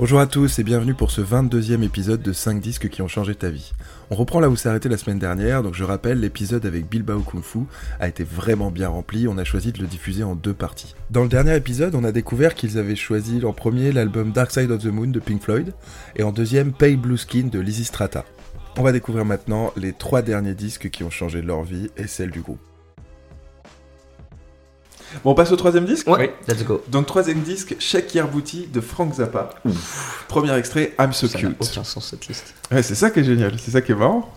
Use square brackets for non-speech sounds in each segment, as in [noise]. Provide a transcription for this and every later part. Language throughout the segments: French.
Bonjour à tous et bienvenue pour ce 22e épisode de 5 disques qui ont changé ta vie. On reprend là où s'est arrêté la semaine dernière, donc je rappelle, l'épisode avec Bilbao Kung Fu a été vraiment bien rempli, on a choisi de le diffuser en deux parties. Dans le dernier épisode, on a découvert qu'ils avaient choisi en premier l'album Dark Side of the Moon de Pink Floyd, et en deuxième Pale Blue Skin de Lizzy Strata. On va découvrir maintenant les trois derniers disques qui ont changé leur vie et celle du groupe. Bon, on passe au troisième disque Ouais, let's go. Donc troisième disque, Shake Your Booty de Frank Zappa. Premier extrait, I'm So Ça n'a Cute. aucun sens cette liste. Ouais, c'est ça qui est génial, c'est ça qui est marrant.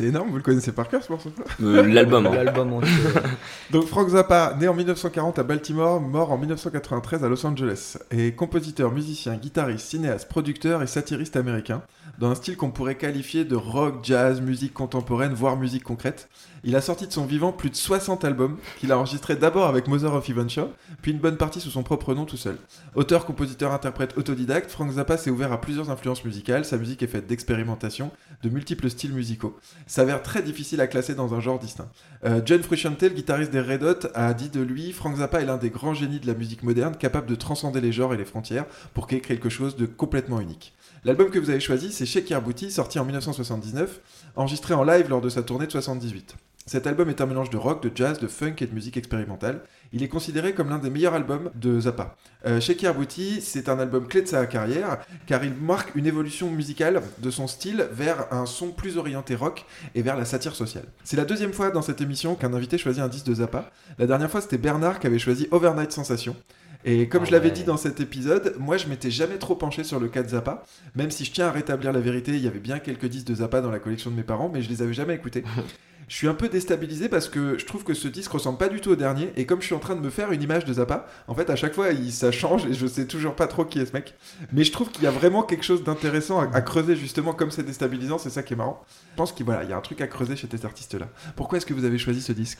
C'est énorme, vous le connaissez par cœur ce morceau Euh, L'album. hein. L'album entier. [laughs] Donc Frank Zappa, né en 1940 à Baltimore, mort en 1993 à Los Angeles, est compositeur, musicien, guitariste, cinéaste, producteur et satiriste américain, dans un style qu'on pourrait qualifier de rock, jazz, musique contemporaine, voire musique concrète. Il a sorti de son vivant plus de 60 albums, qu'il a enregistrés d'abord avec Mother of Invention, puis une bonne partie sous son propre nom tout seul. Auteur, compositeur, interprète, autodidacte, Frank Zappa s'est ouvert à plusieurs influences musicales, sa musique est faite d'expérimentation, de multiples styles musicaux. S'avère très difficile à classer dans un genre distinct. Euh, John Frusciante, le guitariste des Red Hot, a dit de lui Frank Zappa est l'un des grands génies de la musique moderne, capable de transcender les genres et les frontières pour créer quelque chose de complètement unique. L'album que vous avez choisi, c'est Shake Your Booty, sorti en 1979, enregistré en live lors de sa tournée de 78. Cet album est un mélange de rock, de jazz, de funk et de musique expérimentale. Il est considéré comme l'un des meilleurs albums de Zappa. Euh, Shake Your Booty, c'est un album clé de sa carrière, car il marque une évolution musicale de son style vers un son plus orienté rock et vers la satire sociale. C'est la deuxième fois dans cette émission qu'un invité choisit un disque de Zappa. La dernière fois, c'était Bernard qui avait choisi Overnight Sensation. Et comme Ah je l'avais dit dans cet épisode, moi je m'étais jamais trop penché sur le cas de Zappa, même si je tiens à rétablir la vérité, il y avait bien quelques disques de Zappa dans la collection de mes parents, mais je les avais jamais écoutés. [laughs] Je suis un peu déstabilisé parce que je trouve que ce disque ressemble pas du tout au dernier, et comme je suis en train de me faire une image de Zappa, en fait à chaque fois ça change et je sais toujours pas trop qui est ce mec. Mais je trouve qu'il y a vraiment quelque chose d'intéressant à, creuser justement comme c'est déstabilisant, c'est ça qui est marrant. Je pense qu'il y a un truc à creuser chez ces artistes-là. Pourquoi est-ce que vous avez choisi ce disque?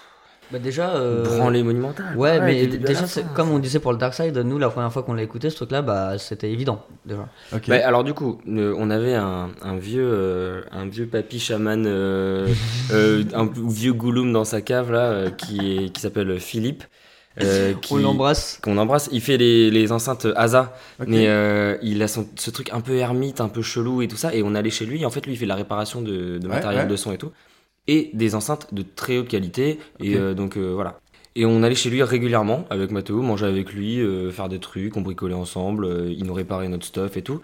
Bah déjà. euh, Branlée monumentale. Ouais, mais déjà, fin. comme on disait pour le Dark Side, nous, la première fois qu'on l'a écouté, ce truc-là, bah, c'était évident, déjà. Ok. Bah, alors du coup, euh, on avait un, un vieux, euh, un vieux papy chaman, euh, [laughs] euh, un vieux gouloum dans sa cave là, euh, qui qui s'appelle Philippe. euh, [laughs] qui- On l'embrasse. Qu'on embrasse. Il fait les, les enceintes ASA, mais euh, il a son, ce truc un peu ermite, un peu chelou et tout ça. Et on allait chez lui. Et en fait, lui, il fait la réparation de, de Ouais, matériel ouais. de son et tout, et des enceintes de très haute qualité. Et euh, donc euh, voilà. Et on allait chez lui régulièrement avec Mathéo, manger avec lui, euh, faire des trucs, on bricolait ensemble, il nous réparait notre stuff et tout.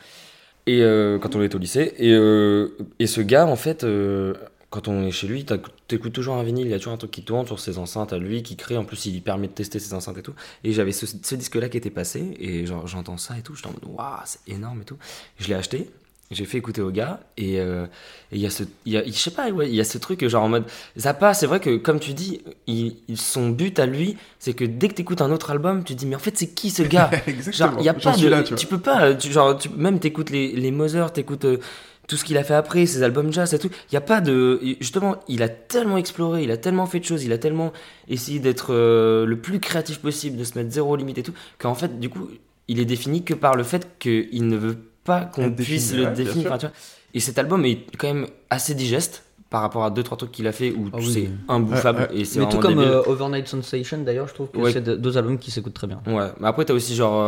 Et quand on était au lycée. Et, et ce gars, en fait, quand on est chez lui, t'écoutes toujours un vinyle, il y a toujours un truc qui tourne sur ses enceintes à lui, qui crée. En plus, il lui permet de tester ses enceintes et tout. Et j'avais ce, ce disque-là qui était passé, et j'entends ça et tout. J'étais en mode, waouh, c'est énorme et tout. Je l'ai acheté. J'ai fait écouter au gars et euh, il y a ce il y a, je sais pas ouais, il y a ce truc genre en mode Zappa c'est vrai que comme tu dis il, il- son but à lui c'est que dès que t'écoutes un autre album tu te dis mais en fait c'est qui ce [laughs] gars? Genre, y a pas de. là, tu peux pas. Tu, genre, tu, même t'écoutes les, les Mother, t'écoutes euh, tout ce qu'il a fait après, ses albums jazz et tout. Il y a pas de. Justement, il a tellement exploré, il a tellement fait de choses, il a tellement essayé d'être euh, le plus créatif possible, de se mettre zéro limite et tout, qu'en fait, du coup, il est défini que par le fait qu'il ne veut pas qu'on Être puisse le ouais, définir. sûr. Enfin, tu vois. Et cet album est quand même assez digeste par rapport à deux trois trucs qu'il a fait où Ah oui. sais imbouffable Ouais, ouais. et c'est Mais tout comme euh, Overnight Sensation, d'ailleurs, je trouve que Ouais. c'est de- deux albums qui s'écoutent très bien. Ouais, mais après t'as aussi genre.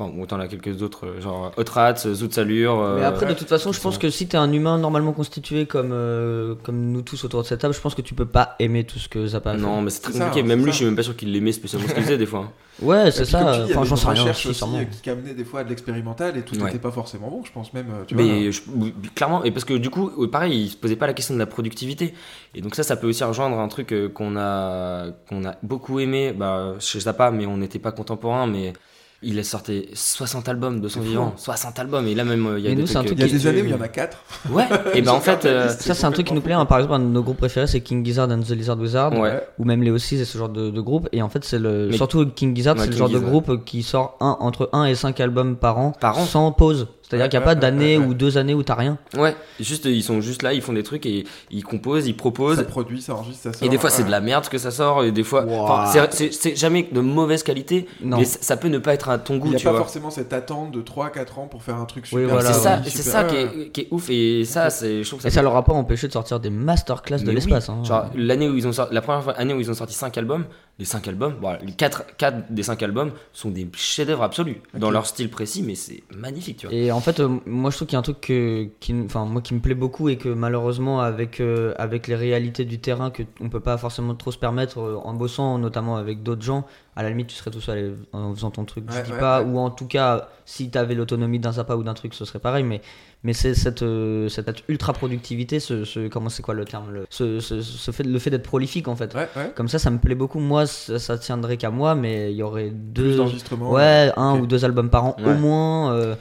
Euh, Enfin, bon, t'en as quelques autres, euh, genre Hot Rats, Zoot Salure. Mais euh, après, de toute façon, je pense que si t'es un humain normalement constitué comme, euh, comme nous tous autour de cette table, je pense que tu peux pas aimer tout ce que Zappa a fait. Non, mais c'est très ça, compliqué. hein, Même lui, ça. je suis même pas sûr qu'il l'aimait spécialement ce qu'il faisait des fois. [laughs] Ouais, c'est puis, ça. Enfin, j'en sais rien. aussi sûrement. euh, qui amenait des fois à de l'expérimental et tout Ouais. n'était pas forcément bon, je pense même. euh, Tu vois, Mais je- oui, clairement, et parce que du coup, euh, pareil, il se posait pas la question de la productivité. Et donc ça, ça peut aussi rejoindre un truc euh, qu'on a, qu'on a beaucoup aimé, bah, chez Zappa, mais on n'était pas contemporain, mais il a sorti 60 albums de son vivant. hein. 60 albums, et là même, euh, il y a Mais des nous, c'est un trucs, truc il y a euh, des années où il y en a 4. Ouais, [laughs] et ben en fait, euh, Ça, c'est un truc qui nous plaît. hein. Par exemple, un de nos groupes préférés, c'est King Gizzard and the Lizard Wizard. Ouais. Ou même les Oasis et ce genre de, de groupe. Et en fait, c'est le. Mais- Surtout King Gizzard, Ouais, c'est le genre de groupe qui sort un, entre 1 et 5 albums par an. Par an Sans pause. C'est-à-dire Ouais, qu'il n'y a ouais, pas d'année ouais, ouais. ou deux années où t'as rien. ouais, juste, ils sont juste là, ils font des trucs et ils composent, ils proposent. Ça produit, ça enregistre, ça sort. Et des fois c'est de la merde que ça sort, et des fois. Wow. c'est- jamais de mauvaise qualité, Non. mais ça peut ne pas être à ton Il goût, n'y a tu pas vois. forcément cette attente de 3-4 ans pour faire un truc Oui, super. voilà, c'est ça, ouais. c'est super- ça qui est, qui est ouf, et ça, c'est, je trouve que Et ça leur a pas empêché de sortir des masterclass de l'espace. oui. hein. Genre l'année où ils ont sorti, la première année où ils ont sorti 5 albums, les 5 albums, bon, les 4, des 5 albums sont des chefs-d'œuvre absolus dans leur style précis, mais c'est magnifique, tu vois. Et en fait, euh, moi je trouve qu'il y a un truc que, qui, enfin moi qui me plaît beaucoup et que malheureusement avec euh, avec les réalités du terrain que on peut pas forcément trop se permettre euh, en bossant notamment avec d'autres gens. À la limite, tu serais tout seul en faisant ton truc. je dis ouais, pas, ouais. ou en tout cas, si t'avais l'autonomie d'un Zappa ou d'un truc, ce serait pareil. Mais mais c'est cette euh, cette ultra productivité, ce, ce comment c'est quoi le terme, le, ce, ce, ce fait le fait d'être prolifique en fait. Ouais, ouais. Comme ça, ça me plaît beaucoup. Moi, ça, ça tiendrait qu'à moi, mais il y aurait Plus deux, d'enregistrements. Ouais, un ou deux albums par an au moins. euh,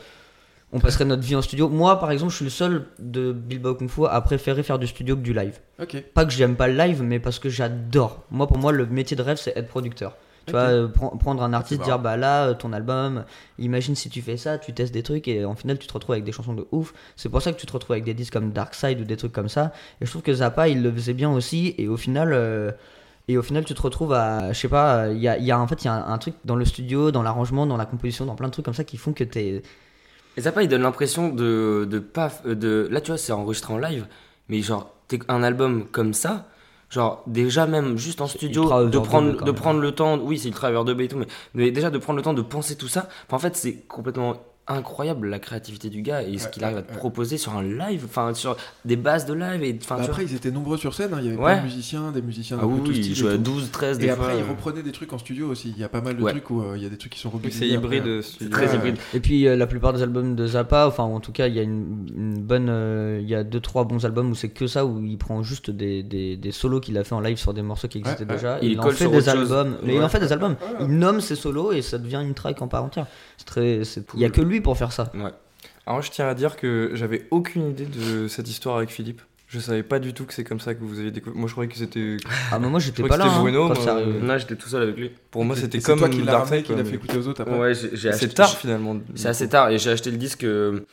on passerait notre vie en studio. Moi, par exemple, je suis le seul de Bilbao Kung Fu à préférer faire du studio que du live. Ok. Pas que j'aime pas le live, mais parce que j'adore. Moi, pour moi, le métier de rêve, c'est être producteur. Tu Ok. vois, euh, pren- prendre un artiste, dire bah là, euh, ton album, imagine si tu fais ça, tu testes des trucs et en final, tu te retrouves avec des chansons de ouf. C'est pour ça que tu te retrouves avec des disques comme Dark Side ou des trucs comme ça. Et je trouve que Zappa, il le faisait bien aussi. Et au final. euh, et au final, tu te retrouves à, je sais pas, il y a, il y a en fait, il y a un, un truc dans le studio, dans l'arrangement, dans la composition, dans plein de trucs comme ça qui font que t'es, Et Zappa, il donne l'impression de, de pas. De, là, tu vois, c'est enregistré en live, mais genre, t'es un album comme ça, genre, déjà même juste en studio, de prendre, de prendre le temps, oui, c'est ultra overdub et tout, mais, mais déjà de prendre le temps de penser tout ça, en fait, c'est complètement incroyable la créativité du gars et ce Ouais, qu'il arrive à te ouais. proposer sur un live, enfin, sur des bases de live, et Bah après, vois. ils étaient nombreux sur scène, hein, il y avait Ouais. plein de musiciens, des musiciens Ah oui, tous oui, il styles et jouait à tout. 12, 13 des Et fois. après, ils euh, reprenaient des trucs en studio aussi. Il y a pas mal de Ouais. trucs où euh, il y a des trucs qui sont republiés. c'est hybride studio. très Ouais. hybride. Et puis euh, la plupart des albums de Zappa, enfin en tout cas il y a une, une bonne, euh, il y a deux trois bons albums où c'est que ça où il prend juste des, des, des solos qu'il a fait en live sur des morceaux qui existaient Ouais, ouais. déjà. Il Il, en fait des albums. Mais il en fait des albums. Il nomme ses solos et ça devient une track en part entière. C'est très, c'est- il y a que lui pour faire ça. Ouais. Alors je tiens à dire que j'avais aucune idée de cette histoire avec Philippe. Je savais pas du tout que c'est comme ça que vous avez découvert. Moi je croyais que c'était. Ah mais moi j'étais pas là que hein, c'était Bruno, quand moi, euh, Là, j'étais tout seul avec lui. Pour moi c'était comme toi qui Dark ramené, Side, qui l'a fait écouter aux autres après. Ouais, j'ai acheté. C'est tard finalement. C'est assez tard et j'ai acheté le disque euh, euh,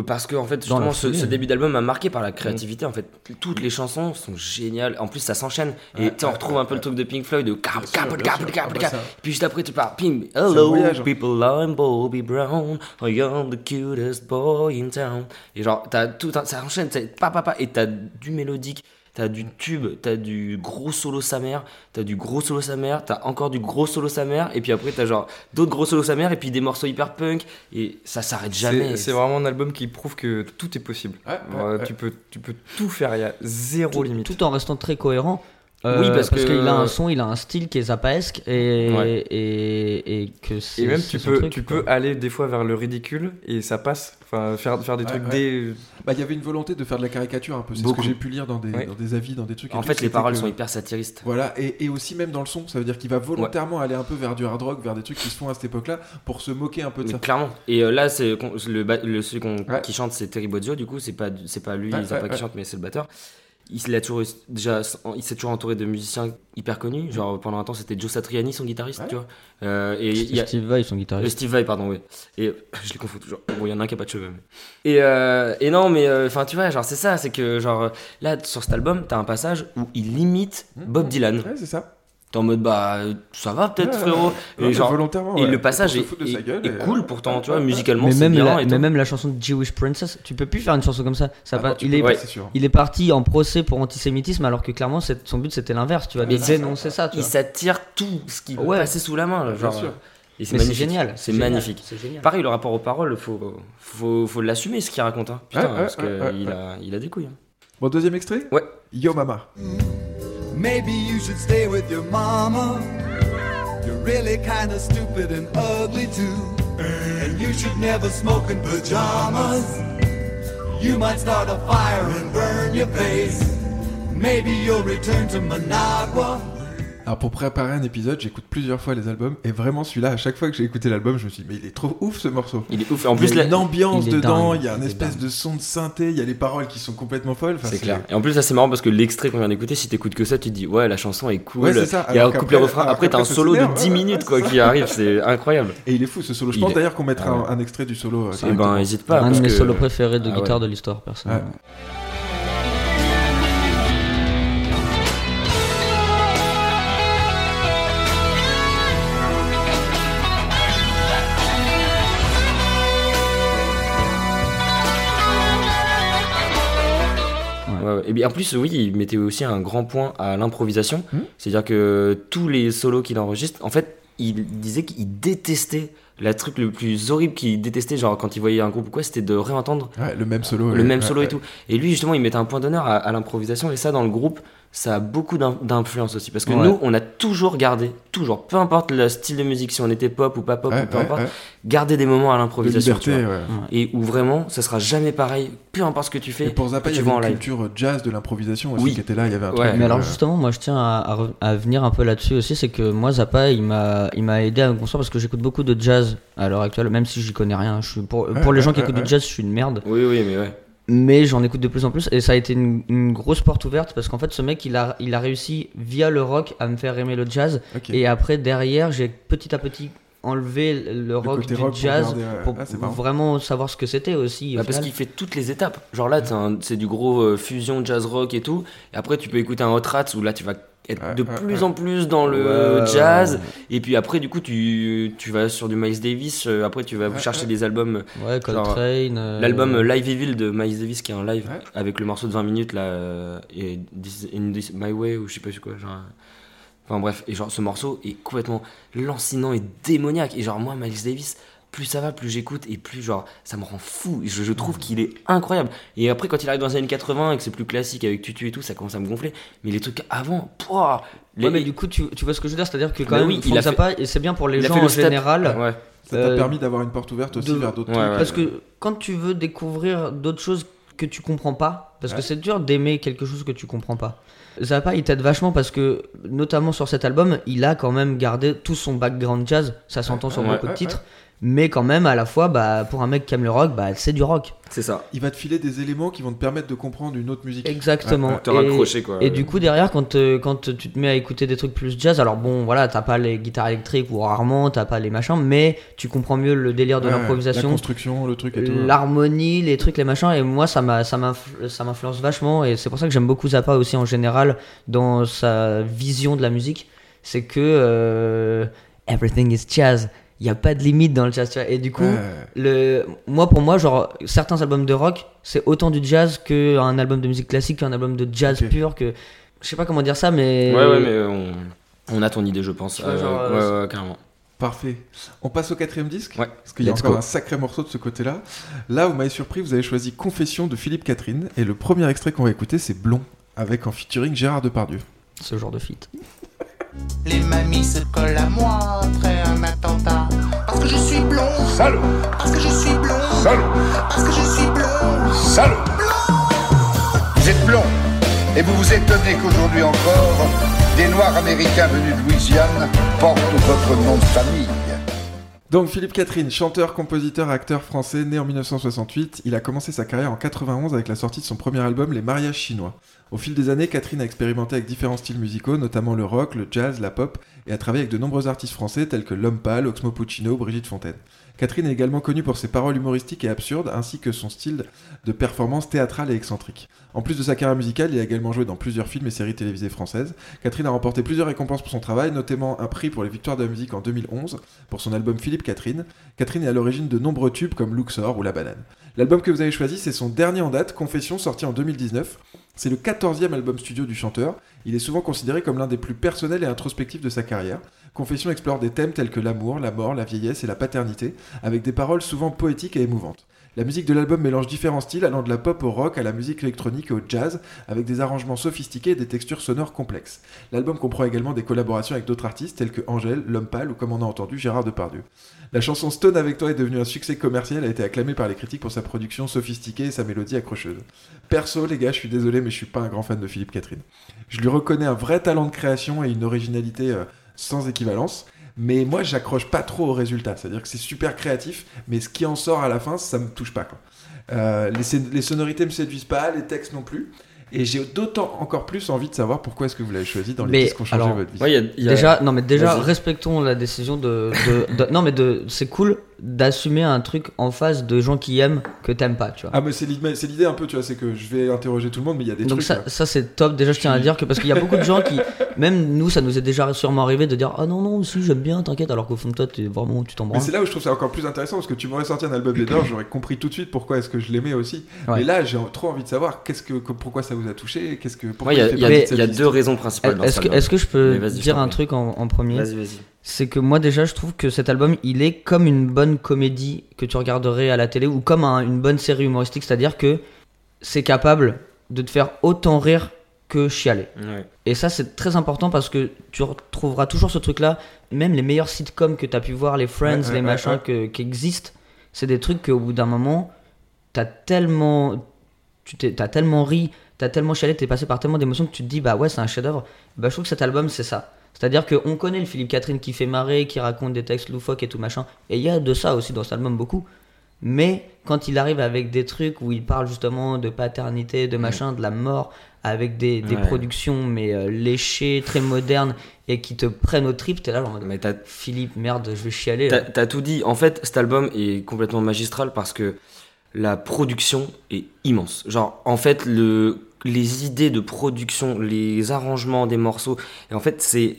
parce que en fait justement ce, début d'album m'a marqué par la créativité en fait. Toutes les chansons sont géniales. En plus ça s'enchaîne. Et Ouais, on retrouve ouais, un peu le truc de Pink Floyd de cap cap cap cap Ah bah cap. puis juste après tu pars un hello hein. people I'm Bobby Brown. I am the cutest boy in town. Et genre t'as tout un, ça enchaîne c'est pa pa pa. Et t'as du mélodique T'as du tube, t'as du gros solo sa mère, t'as du gros solo sa mère, t'as encore du gros solo sa mère, et puis après t'as genre d'autres gros solos sa mère, et puis des morceaux hyper punk, et ça s'arrête jamais. C'est c'est vraiment un album qui prouve que tout est possible. Ouais, Genre, ouais, ouais. Tu, peux, tu peux tout faire, il y a zéro tout, limite. tout en restant très cohérent. Oui, parce que- qu'il a un son, il a un style qui est zappaesque et, Ouais. et, et que c'est. Et même c'est tu peux, truc, tu quoi. peux aller des fois vers le ridicule et ça passe. Enfin, faire, faire des Ouais, trucs ouais. dès. Bah, il y avait une volonté de faire de la caricature un peu. C'est ce que j'ai pu lire dans des, Ouais. dans des avis, dans des trucs. et En tout, fait, les paroles que- sont hyper satiristes. Voilà, et, et aussi même dans le son, ça veut dire qu'il va volontairement aller un peu vers du hard rock, vers des trucs qui se font à cette époque-là, pour se moquer un peu de Mais ça. clairement. Et euh, là, c'est le, le celui qui chante, c'est Terry Bozzio. Du coup, c'est pas c'est pas lui, Ouais, Zappa ouais, qui ouais. chante, mais c'est le batteur. Il s'est toujours déjà, il s'est toujours entouré de musiciens hyper connus. Genre pendant un temps, c'était Joe Satriani, son guitariste, Ouais. tu vois. Euh, et y a, Steve Vai, son Euh, guitariste. Steve Vai, pardon, oui. Et [laughs] je les confonds toujours. Bon, il y en a un qui a pas de cheveux. mais- Et, euh, et non, mais enfin, tu vois, genre, c'est ça, c'est que, genre, euh, là, sur cet album, t'as un passage où il imite Bob Dylan. Ouais, c'est ça. T'es en mode, bah, euh, ça va peut-être, Ouais, frérot. Ouais, Et genre, volontairement. et le passage est, et- cool ouais, pourtant, ouais, tu vois, ouais, musicalement, Mais c'est même, bien la, et mais même la chanson de Jewish Princess, tu peux plus faire une chanson comme ça. ça Ah pas- non, tu il, peux est, pas, Ouais. c'est sûr. il est parti en procès pour antisémitisme alors que clairement son but c'était l'inverse, tu vois, Mais dénoncer ça. Tu Il s'attire tout ce qui peut Ouais. passer sous la main, là, Bien genre. sûr. euh, Et c'est Mais c'est magnifique. génial. C'est magnifique. Génial. Pareil, le rapport aux paroles, faut, faut, faut l'assumer ce qu'il raconte. Hein. Putain, parce qu'il a, il a des couilles. hein. Bon, deuxième extrait Ouais. Yo Mama. Maybe you should stay with your mama. You're really kinda stupid and ugly too. And you should never smoke in pajamas. You might start a fire and burn your face. Maybe you'll return to Managua. Alors pour préparer un épisode, j'écoute plusieurs fois les albums et vraiment celui-là, à chaque fois que j'ai écouté l'album, je me suis dit mais il est trop ouf ce morceau. Il est ouf. En il y plus, a une ambiance il est dedans, dingue, il y a un est espèce dingue. de son de synthé, il y a les paroles qui sont complètement folles. Enfin, c'est clair. Et en plus, là, c'est marrant parce que l'extrait qu'on vient d'écouter, si t'écoutes que ça, tu te dis, ouais, la chanson est cool. Ouais, c'est ça. Il y a un couplet refrain. Après, t'as un solo de s'énerve, 10 ouais, minutes quoi, qui arrive. C'est incroyable. Et il est fou ce solo. Je pense est- d'ailleurs qu'on mettra un, extrait du solo. euh, directement. ben, hésite pas. un de mes solos préférés de Ah guitare de l'histoire, personnellement. Et bien en plus, oui, il mettait aussi un grand point à l'improvisation. Hmm. C'est-à-dire que tous les solos qu'il enregistre, en fait, il disait qu'il détestait. Le truc le plus horrible qu'il détestait, genre quand il voyait un groupe ou quoi, c'était de réentendre Ouais, le même solo. le ouais, même ouais, solo et tout. Et lui, justement, il mettait un point d'honneur à, à l'improvisation. Et ça, dans le groupe, ça a beaucoup d'in- d'influence aussi. Parce que Ouais. nous, on a toujours gardé, toujours, peu importe le style de musique, si on était pop ou pas pop, Ouais, ou peu ouais, importe, ouais. garder des moments à l'improvisation. tu liberté, vois. ouais. Et où vraiment, ça sera jamais pareil, peu importe ce que tu fais. Et pour Zappa, il y tu avait une live. culture jazz de l'improvisation aussi Oui. qui était là. Il y avait un Ouais. truc. Mais alors euh, justement, moi je tiens à, à venir un peu là-dessus aussi, c'est que moi Zappa, il m'a, il m'a aidé à me construire parce que j'écoute beaucoup de jazz à l'heure actuelle, même si j'y connais rien. Je suis pour, Ouais, pour les gens ouais, qui écoutent ouais, du jazz, je suis une merde. Oui, oui, mais ouais. Mais j'en écoute de plus en plus et ça a été une, une grosse porte ouverte parce qu'en fait ce mec il a, il a réussi via le rock à me faire aimer le jazz ok. et après derrière j'ai petit à petit enlevé le rock du rock pour jazz garder, pour Ah, vraiment savoir ce que c'était aussi. au Bah, parce qu'il fait toutes les étapes. Genre là, c'est du gros euh, fusion jazz rock et tout. Et après, tu peux écouter un Hot Rats où là, tu vas être Ouais, de ouais, plus ouais. en plus dans le Ouais, jazz. ouais. Et puis après, du coup, tu, tu vas sur du Miles Davis. euh, après, tu vas Ouais, chercher ouais. des albums. Ouais, Coltrane. euh, L'album euh, Live Evil de Miles Davis, qui est un live Ouais. avec le morceau de 20 minutes là. euh, et This- In This My Way, ou je sais pas quoi. Genre. Enfin bref, et genre ce morceau est complètement lancinant et démoniaque. Et genre, moi, Miles Davis. Plus ça va, plus j'écoute et plus genre ça me rend fou. Je, je trouve qu'il est incroyable. Et après, quand il arrive dans les années 80 et que c'est plus classique avec Tutu et tout, ça commence à me gonfler. Mais les trucs avant, pouah, les- Ouais, mais du coup, tu, tu vois ce que je veux dire, c'est-à-dire que quand Bah même, oui, il a fait- Zappa, et c'est bien pour les il gens en step. général. Ouais. Ça t'a euh, permis d'avoir une porte ouverte aussi de- vers d'autres Ouais, trucs. ouais. Parce que quand tu veux découvrir d'autres choses que tu comprends pas, parce Ouais. que c'est dur d'aimer quelque chose que tu comprends pas. Zappa, il t'aide vachement parce que, notamment sur cet album, il a quand même gardé tout son background jazz. Ça s'entend sur beaucoup de titres. Mais quand même, à la fois, bah, pour un mec qui aime le rock, bah, c'est du rock. C'est ça. Il va te filer des éléments qui vont te permettre de comprendre une autre musique. Exactement. Ouais, ouais. Te Et- raccrocher quoi. Et du coup, derrière, quand, quand tu te mets à écouter des trucs plus jazz, alors bon, voilà, t'as pas les guitares électriques ou rarement, t'as pas les machins, mais tu comprends mieux le délire de Ouais, La l'improvisation, construction, le truc et tout. l'harmonie, les trucs, les machins. Et moi, ça m'a, ça m'influ- ça m'influence vachement. Et c'est pour ça que j'aime beaucoup Zappa aussi en général dans sa vision de la musique. C'est que euh, everything is jazz. Il y a pas de limite dans le jazz. tu vois. Et du coup, le, moi, pour moi, genre, certains albums de rock, c'est autant du jazz qu'un album de musique classique, qu'un album de jazz pur. Que je sais pas comment dire ça, mais Ouais, ouais, mais on, on a ton idée, je pense. Vois, Euh, genre, ouais, euh, ouais, carrément. Parfait. On passe au quatrième disque Ouais, Parce qu'il y a encore go. un sacré morceau de ce côté-là. Là, vous m'avez surpris, vous avez choisi Confession de Philippe Catherine. Et le premier extrait qu'on va écouter, c'est Blond, avec en featuring Gérard Depardieu. ce genre de feat. Les mamies se collent à moi après un attentat. Parce que je suis blond. Salaud. Parce que je suis blond. Salaud. Parce que je suis blond. Salaud Vous êtes blond et vous vous étonnez qu'aujourd'hui encore, des Noirs américains venus de Louisiane portent votre nom de famille. Donc Philippe Catherine, chanteur, compositeur, acteur français, né en 1968, il a commencé sa carrière en 91 avec la sortie de son premier album Les Mariages Chinois. Au fil des années, Catherine a expérimenté avec différents styles musicaux, notamment le rock, le jazz, la pop, et a travaillé avec de nombreux artistes français tels que L'Homme Pâle, Oxmo Puccino, Brigitte Fontaine. Catherine est également connue pour ses paroles humoristiques et absurdes, ainsi que son style de performance théâtrale et excentrique. En plus de sa carrière musicale, il a également joué dans plusieurs films et séries télévisées françaises. Catherine a remporté plusieurs récompenses pour son travail, notamment un prix pour les victoires de la musique en 2011 pour son album Philippe Catherine. Catherine est à l'origine de nombreux tubes comme Luxor ou La Banane. L'album que vous avez choisi, c'est son dernier en date, Confession, sorti en 2019. C'est le 14e album studio du chanteur. Il est souvent considéré comme l'un des plus personnels et introspectifs de sa carrière. Confession explore des thèmes tels que l'amour, la mort, la vieillesse et la paternité, avec des paroles souvent poétiques et émouvantes. La musique de l'album mélange différents styles, allant de la pop au rock à la musique électronique et au jazz, avec des arrangements sophistiqués et des textures sonores complexes. L'album comprend également des collaborations avec d'autres artistes tels que Angèle, L'Homme Pâle ou comme on a entendu Gérard Depardieu. La chanson Stone avec toi est devenue un succès commercial, a été acclamée par les critiques pour sa production sophistiquée et sa mélodie accrocheuse. Perso, les gars, je suis désolé, mais je suis pas un grand fan de Philippe Catherine. Je lui reconnais un vrai talent de création et une originalité euh, sans équivalence. Mais moi, j'accroche pas trop au résultat. C'est-à-dire que c'est super créatif, mais ce qui en sort à la fin, ça me touche pas. Quoi. Euh, les, les sonorités me séduisent pas, les textes non plus. Et j'ai d'autant encore plus envie de savoir pourquoi est-ce que vous l'avez choisi dans les Mais qui ont changé alors, votre vie. Ouais, il y a- il y a- Déjà, non mais déjà, respectons la décision de, de- de- non mais de, c'est cool d'assumer un truc en face de gens qui aiment que t'aimes pas, tu vois. Ah, mais c'est l'idée c'est l'idée un peu, tu vois, c'est que je vais interroger tout le monde, mais il y a des Donc trucs. ça, là. ça c'est top. Déjà, je tiens à dire que parce qu'il y a beaucoup de gens qui, même nous, ça nous est déjà sûrement arrivé de dire ah non non si j'aime bien, t'inquiète, alors qu'au fond de toi, t'es vraiment tu t'en Mais branles. c'est là où je trouve ça encore plus intéressant parce que tu m'aurais sorti un album des Doors, j'aurais compris tout de suite pourquoi est-ce que je l'aimais aussi. Ouais. Mais là, j'ai trop envie de savoir qu'est-ce que, que- pourquoi ça vous a touché, qu'est-ce que. Ouais, il y a, y a- y a deux raisons principales dans Est-ce que, est-ce que je peux Mais dire un truc en, en premier? Vas-y, vas-y. C'est que moi déjà, je trouve que cet album, il est comme une bonne comédie que tu regarderais à la télé ou comme un- une bonne série humoristique, c'est-à-dire que c'est capable de te faire autant rire que chialer. Ouais. Et ça, c'est très important parce que tu retrouveras toujours ce truc-là. Même les meilleurs sitcoms que tu as pu voir, les Friends, Ouais, les ouais, machins que- qui existent, c'est des trucs qu'au bout d'un moment, t'as tellement, tu t'as tellement ri, t'as tellement chialé, t'es passé par tellement d'émotions que tu te dis, bah ouais, c'est un chef-d'œuvre. Bah, je trouve que cet album, c'est ça. C'est-à-dire qu'on connaît le Philippe Catherine qui fait marrer, qui raconte des textes loufoques et tout machin. Et il y a de ça aussi dans cet album beaucoup. Mais quand il arrive avec des trucs où il parle justement de paternité, de machin, de la mort, avec des, des Ouais. productions mais euh, léchées, très modernes et qui te prennent au trip, t'es là genre Mais t'as Philippe, merde, je vais chialer. T'as tout dit. En fait, cet album est complètement magistral parce que la production est immense. Genre, en fait, le, les idées de production, les arrangements des morceaux, et en fait, c'est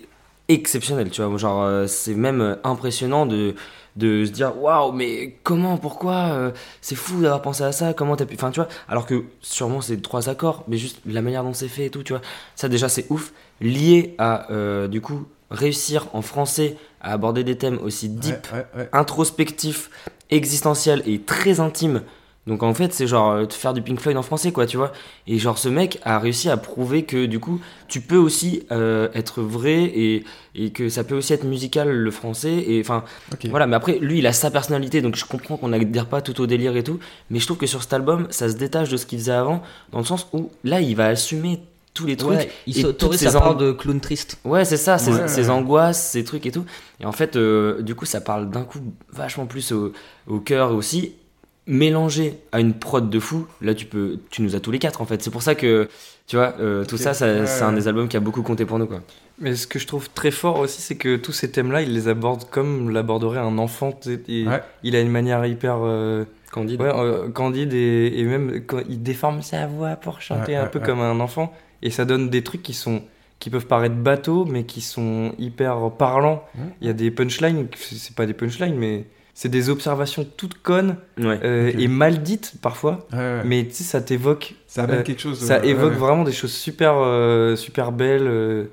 exceptionnel, tu vois. Genre, euh, c'est même euh, impressionnant de, de se dire waouh, mais comment, pourquoi euh, C'est fou d'avoir pensé à ça, comment t'as pu. Enfin, tu vois, alors que sûrement c'est trois accords, mais juste la manière dont c'est fait et tout, tu vois. Ça, déjà, c'est ouf. Lié à, euh, du coup, réussir en français à aborder des thèmes aussi deep, Ouais, ouais, ouais. introspectif, existentiel et très intime. Donc en fait, c'est genre euh, te faire du Pink Floyd en français, quoi, tu vois. Et genre ce mec a réussi à prouver que du coup, tu peux aussi euh, être vrai et, et que ça peut aussi être musical le français. Et enfin, voilà. Mais après, lui, il a sa personnalité, donc je comprends qu'on n'adhère pas tout au délire et tout. Mais je trouve que sur cet album, ça se détache de ce qu'il faisait avant, dans le sens où là, il va assumer tous les trucs. Ouais, il et s'autorise sa part de clown triste. Ouais, c'est ça, ses, Ouais. ses angoisses, ces trucs et tout. Et en fait, euh, du coup, ça parle d'un coup vachement plus au, au cœur aussi. Mélangé à une prod de fou, là tu peux, tu nous as tous les quatre en fait. C'est pour ça que, tu vois, euh, tout ça, ça- Ouais, c'est un des albums qui a beaucoup compté pour nous quoi. Mais ce que je trouve très fort aussi, c'est que tous ces thèmes-là, il les aborde comme l'aborderait un enfant. et Ouais. Il a une manière hyper euh, Candide. ouais, euh, candide et, et même quand il déforme sa voix pour chanter un peu comme un enfant. Et ça donne des trucs qui sont qui peuvent paraître bateaux, mais qui sont hyper parlants. Il y a des punchlines, c'est pas des punchlines, mais c'est des observations toutes connes Ouais. euh, et mal dites parfois. Ouais, ouais. Mais tu sais, ça t'évoque ça amène euh, quelque chose. ça évoque ouais. vraiment des choses super, euh, super belles. euh.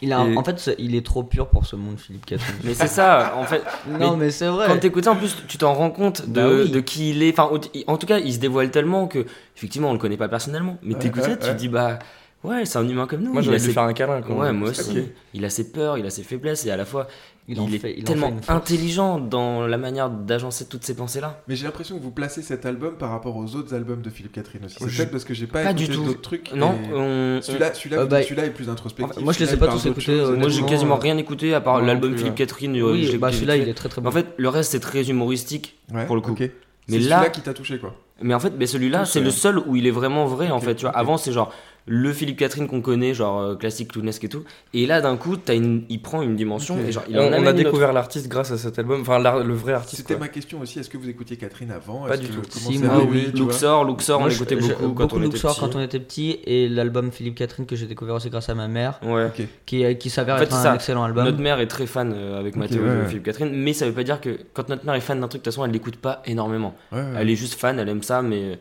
Il a, Et- En fait, il est trop pur pour ce monde, Philippe Catherine. [laughs] Mais c'est ça, en fait. non, mais, c'est vrai. Quand t'écoutes ça, en plus, tu t'en rends compte de, Bah oui. de qui il est. Enfin, en tout cas, il se dévoile tellement que, effectivement, on le connaît pas personnellement. Mais Ouais, t'écoutes ouais, ça, tu te dis, bah, ouais, c'est un humain comme nous. Moi, j'aurais dû ses- faire un câlin. quand Ouais, moi aussi. Il a ses peurs, il a ses faiblesses, et à la fois, Il il, en est fait- il en tellement fait intelligent dans la manière d'agencer toutes ces pensées-là. Mais j'ai l'impression que vous placez cet album par rapport aux autres albums de Philippe Catherine aussi. C'est peut-être parce que j'ai pas, Pas écouté du tout. d'autres trucs. Non, et on- Celui-là, celui-là, Euh, bah, est plus introspectif. moi, je les ai pas tous écoutés, euh, Moi, j'ai quasiment rien écouté à part l'album Philippe ouais. Catherine. euh, Oui, bah écouté celui-là, il est très très bon. En fait, le reste, c'est très humoristique. Ouais, pour le coup. Mais C'est là- celui-là qui t'a touché quoi. Mais en fait, mais celui-là, c'est le seul où il est vraiment vrai, en fait. Tu vois, ok. avant, c'est genre, le Philippe Catherine qu'on connaît, genre euh, classique, clownesque et tout. Et là, d'un coup, as une, il prend une dimension Ok. et genre, il on, en on a découvert l'artiste grâce à cet album, enfin le vrai artiste. C'était ma question aussi. Est-ce que vous écoutiez Catherine avant? Pas du que tout. Si, moi, oui. Luxor, Luxor, on Moi, l'écoutait beaucoup quand on était Luxor petit. quand on était petit et l'album Philippe Catherine que j'ai découvert aussi grâce à ma mère, Ouais. Ok. qui, qui s'avère En fait, être un ça. excellent album. Notre mère est très fan euh, avec Ok, Mathéo ouais. Philippe Catherine, mais ça veut pas dire que quand notre mère est fan d'un truc, de toute façon, elle l'écoute pas énormément. Ouais. Elle est juste fan, elle aime ça, mais.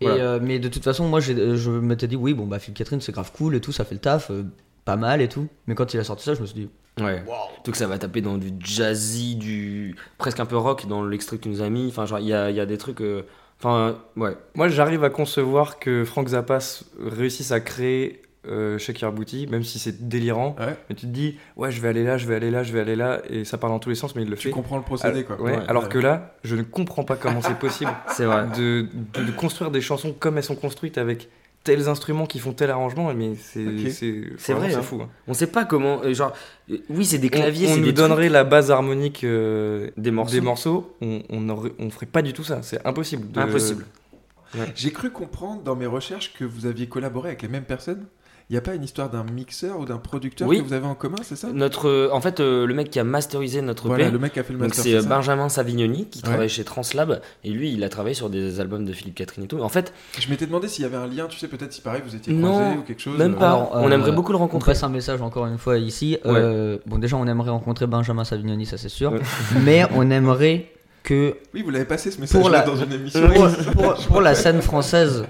Et, euh, mais de toute façon, moi euh, je m'étais dit, oui, bon, bah Philippe Catherine c'est grave cool et tout, ça fait le taf, euh, pas mal et tout. Mais quand il a sorti ça, je me suis dit, Ouais. Surtout que ça va taper dans du jazzy, du. presque un peu rock dans l'extrait que tu nous as mis. Enfin, genre, il y a, y a des trucs. Enfin, euh, ouais. Moi, j'arrive à concevoir que Frank Zappa s- réussisse à créer euh, Shake Your Booty, même si c'est délirant. Ouais. Mais tu te dis, ouais, je vais aller là, je vais aller là, je vais aller là, et ça part dans tous les sens, mais il le Tu fait. comprends le procédé, quoi. Ouais, Ouais, alors ouais. que là, je ne comprends pas comment c'est possible [laughs] C'est vrai. de, de- de construire des chansons comme elles sont construites avec tels instruments qui font tel arrangement, mais c'est c'est C'est vrai, hein. fou. hein. On sait pas comment. euh, genre, euh, oui, c'est des On- claviers, on, c'est nous des trucs- donnerait la base harmonique euh, des morceaux. des morceaux, on, on, aurait- on ferait pas du tout ça, c'est impossible. de- Impossible. J'ai cru comprendre dans mes recherches que vous aviez collaboré avec les mêmes personnes. Il n'y a pas une histoire d'un mixeur ou d'un producteur Oui. que vous avez en commun, c'est ça? Notre, euh, en fait, euh, le mec qui a masterisé notre Voilà, EP, le mec qui a fait le master. c'est euh, ça? Benjamin Savignoni qui Ouais. travaille chez Translab et lui il a travaillé sur des albums de Philippe Catherine et tout. En fait, Je m'étais demandé s'il y avait un lien, tu sais, peut-être si pareil vous étiez Non, croisés ou quelque chose. même pas. Alors, on aimerait beaucoup le on rencontrer. passe un message encore une fois ici. Ouais. Euh, bon, déjà, on aimerait rencontrer Benjamin Savignoni, ça c'est sûr. Ouais. Mais on aimerait que Oui, vous l'avez passé ce message pour la, dans une émission. pour, [laughs] pour- pour la scène française,